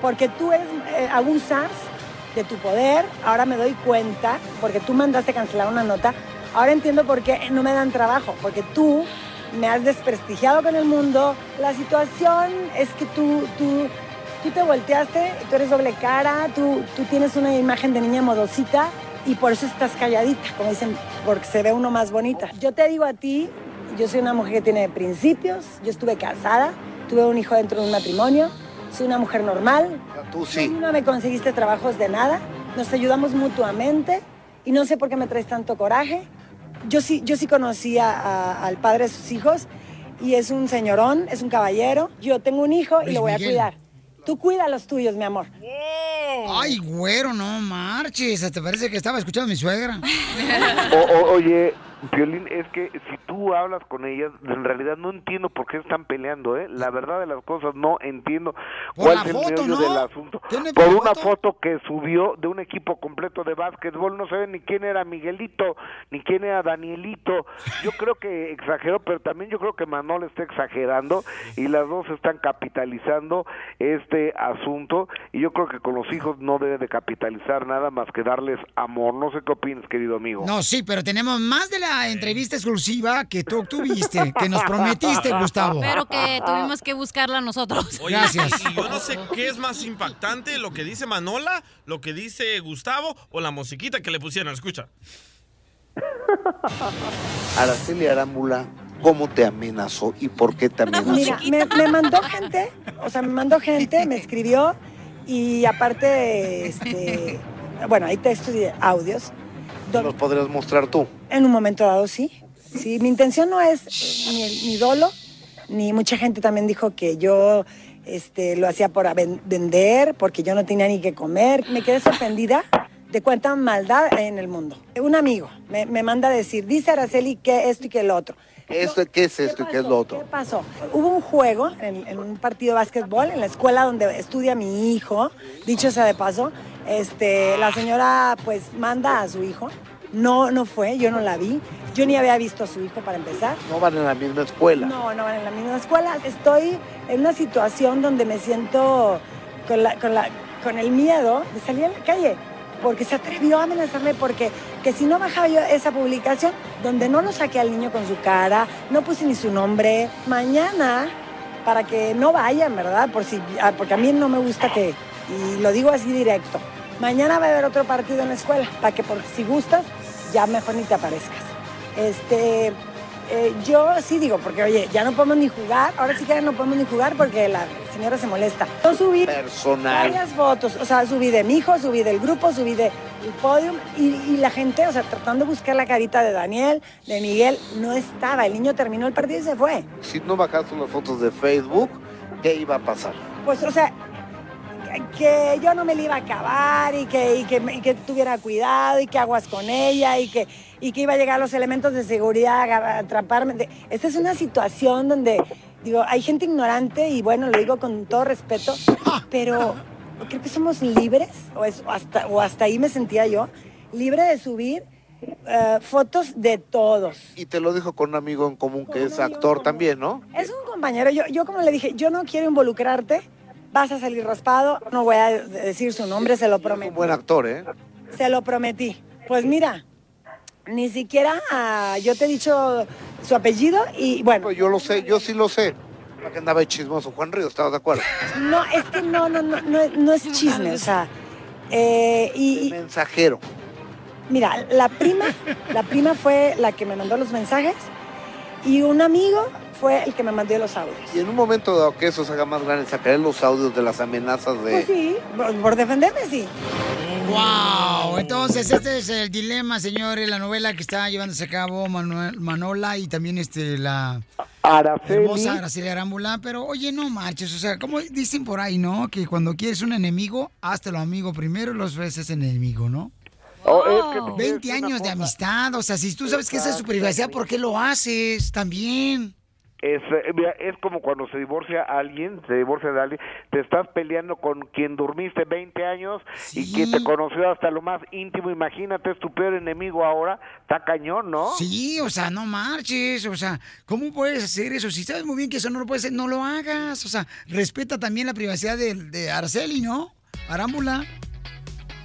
Porque tú eres, eh, de tu poder. Ahora me doy cuenta. Porque tú mandaste cancelar una nota. Ahora entiendo por qué no me dan trabajo. Porque tú me has desprestigiado con el mundo. La situación es que tú, tú, tú te volteaste. Tú eres doble cara. Tú, tú tienes una imagen de niña modosita y por eso estás calladita, como dicen, porque se ve uno más bonita. Yo te digo a ti, yo soy una mujer que tiene principios, yo estuve casada, tuve un hijo dentro de un matrimonio, soy una mujer normal. Tú sí. No me conseguiste trabajos de nada, nos ayudamos mutuamente y no sé por qué me traes tanto coraje. Yo sí, yo sí conocía a- al padre de sus hijos y es un señorón, es un caballero. Yo tengo un hijo y lo voy a cuidar. Tú cuida a los tuyos, mi amor. Ay, güero, no marches. ¿Te parece que estaba escuchando a mi suegra? O- o- oye, Piolín, es que si tú hablas con ellas, en realidad no entiendo por qué están peleando, ¿eh? La verdad de las cosas, no entiendo cuál es el foto, ¿no? del asunto. ¿Tiene Por foto? una foto que subió de un equipo completo de básquetbol, no sabe ni quién era Miguelito, ni quién era Danielito. Yo creo que exageró, pero también yo creo que Manol está exagerando y las dos están capitalizando este asunto y yo creo que con los hijos no debe de capitalizar nada más que darles amor. No sé qué opinas, querido amigo. No, sí, pero tenemos más de la entrevista exclusiva que tú obtuviste, que nos prometiste, Gustavo. Pero que tuvimos que buscarla nosotros. Oye, Y, y yo no sé qué es más impactante, lo que dice Manola, lo que dice Gustavo o la musiquita que le pusieron. Escucha. Araceli Arámbula, ¿cómo te amenazó y por qué te amenazó? Mira, me, me mandó gente, o sea, me mandó gente, me escribió y aparte, este, bueno, hay textos y audios. ¿Los podrías mostrar tú? En un momento dado, sí. Sí, mi intención no es ni, dolo, ni mucha gente también dijo que yo este, lo hacía por ven- vender, porque yo no tenía ni que comer. Me quedé sorprendida de cuánta maldad hay en el mundo. Un amigo me, me manda a decir, dice Araceli que esto y que lo otro. ¿Esto, ¿Qué es esto y qué es lo otro? ¿Qué pasó? Hubo un juego en, en un partido de básquetbol en la escuela donde estudia mi hijo, dicho sea de paso. Este, la señora pues manda a su hijo. No, no fue, yo no la vi. Yo ni había visto a su hijo para empezar. No van en la misma escuela. No, no van en la misma escuela. Estoy en una situación donde me siento con, la- con, la- con el miedo de salir a la calle. Porque se atrevió a amenazarme porque que si no bajaba yo esa publicación donde no lo saqué al niño con su cara, no puse ni su nombre, mañana, para que no vayan, ¿verdad? Por si, ah, porque a mí no me gusta que, y lo digo así directo, mañana va a haber otro partido en la escuela, para que por si gustas, ya mejor ni te aparezcas. Este, eh, yo sí digo, porque oye, ya no podemos ni jugar, ahora sí que ya no podemos ni jugar porque la señora se molesta. Yo subí Personal. varias fotos, o sea, subí de mi hijo, subí del grupo, subí del podium y, y la gente, o sea, tratando de buscar la carita de Daniel, de Miguel, no estaba. El niño terminó el partido y se fue. Si no bajaste las fotos de Facebook, ¿qué iba a pasar? Pues, o sea, que yo no me la iba a acabar y que, y que, y que tuviera cuidado y que aguas con ella y que, y que iba a llegar los elementos de seguridad a atraparme. Esta es una situación donde, digo, hay gente ignorante y bueno, lo digo con todo respeto, pero creo que somos libres, o, es- o hasta, o hasta ahí me sentía yo, libre de subir eh, fotos de todos. Y te lo dijo con un amigo en común que es actor también, ¿no? Es un compañero, yo, yo como le dije, yo no quiero involucrarte, vas a salir raspado, no voy a decir su nombre, se lo prometo. Un buen actor, ¿eh? Se lo prometí. Pues mira, ni siquiera ah, yo te he dicho su apellido y bueno. Yo lo sé, yo sí lo sé. ¿Para qué andaba de chismoso Juan Ríos? ¿Estabas de acuerdo? No, es que no, no, no, no, no es chisme, o sea. eh, y, y- Mensajero. mira, la prima, la prima fue la que me mandó los mensajes y un amigo fue el que me mandó los audios. Y en un momento dado que eso se haga más grande, sacaré los audios de las amenazas Pues de... sí, por, por defenderme sí. Wow, entonces este es el dilema, señores, la novela que está llevándose a cabo Manuel- Manola y también este la Araceli. hermosa Araceli Arámbula, pero oye, no marches, o sea, como dicen por ahí, ¿no? Que cuando quieres un enemigo, háztelo amigo primero, los veces enemigo, ¿no? Oh, es que te quiero 20 decir una años de amistad, o sea, si tú sabes que esa es su privacidad, ¿por qué lo haces también? Es, eh, es como cuando se divorcia alguien, se divorcia de alguien, te estás peleando con quien dormiste 20 años y que te conoció hasta lo más íntimo, imagínate, es tu peor enemigo ahora, está cañón, ¿no? Sí, o sea, no marches, o sea, ¿cómo puedes hacer eso? Si sabes muy bien que eso no lo puedes hacer, no lo hagas, o sea, respeta también la privacidad de, de Araceli, ¿no? Arámbula.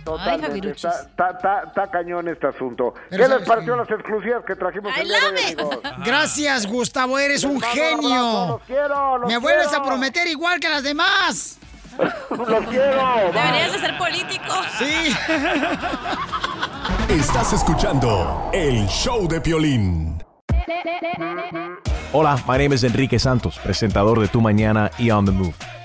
Totalmente, está, está, está- está cañón este asunto. Pero ¿Qué les pareció las exclusivas que trajimos el día de hoy, amigos? Gracias, Gustavo, eres un un abrazo, genio. los quiero, los Me vuelves quiero. a prometer igual que las demás. Los quiero. Deberías de ser político. Sí. Estás escuchando el show de Piolín. Hola, my name is Enrique Santos, presentador de Tu Mañana y On the Move.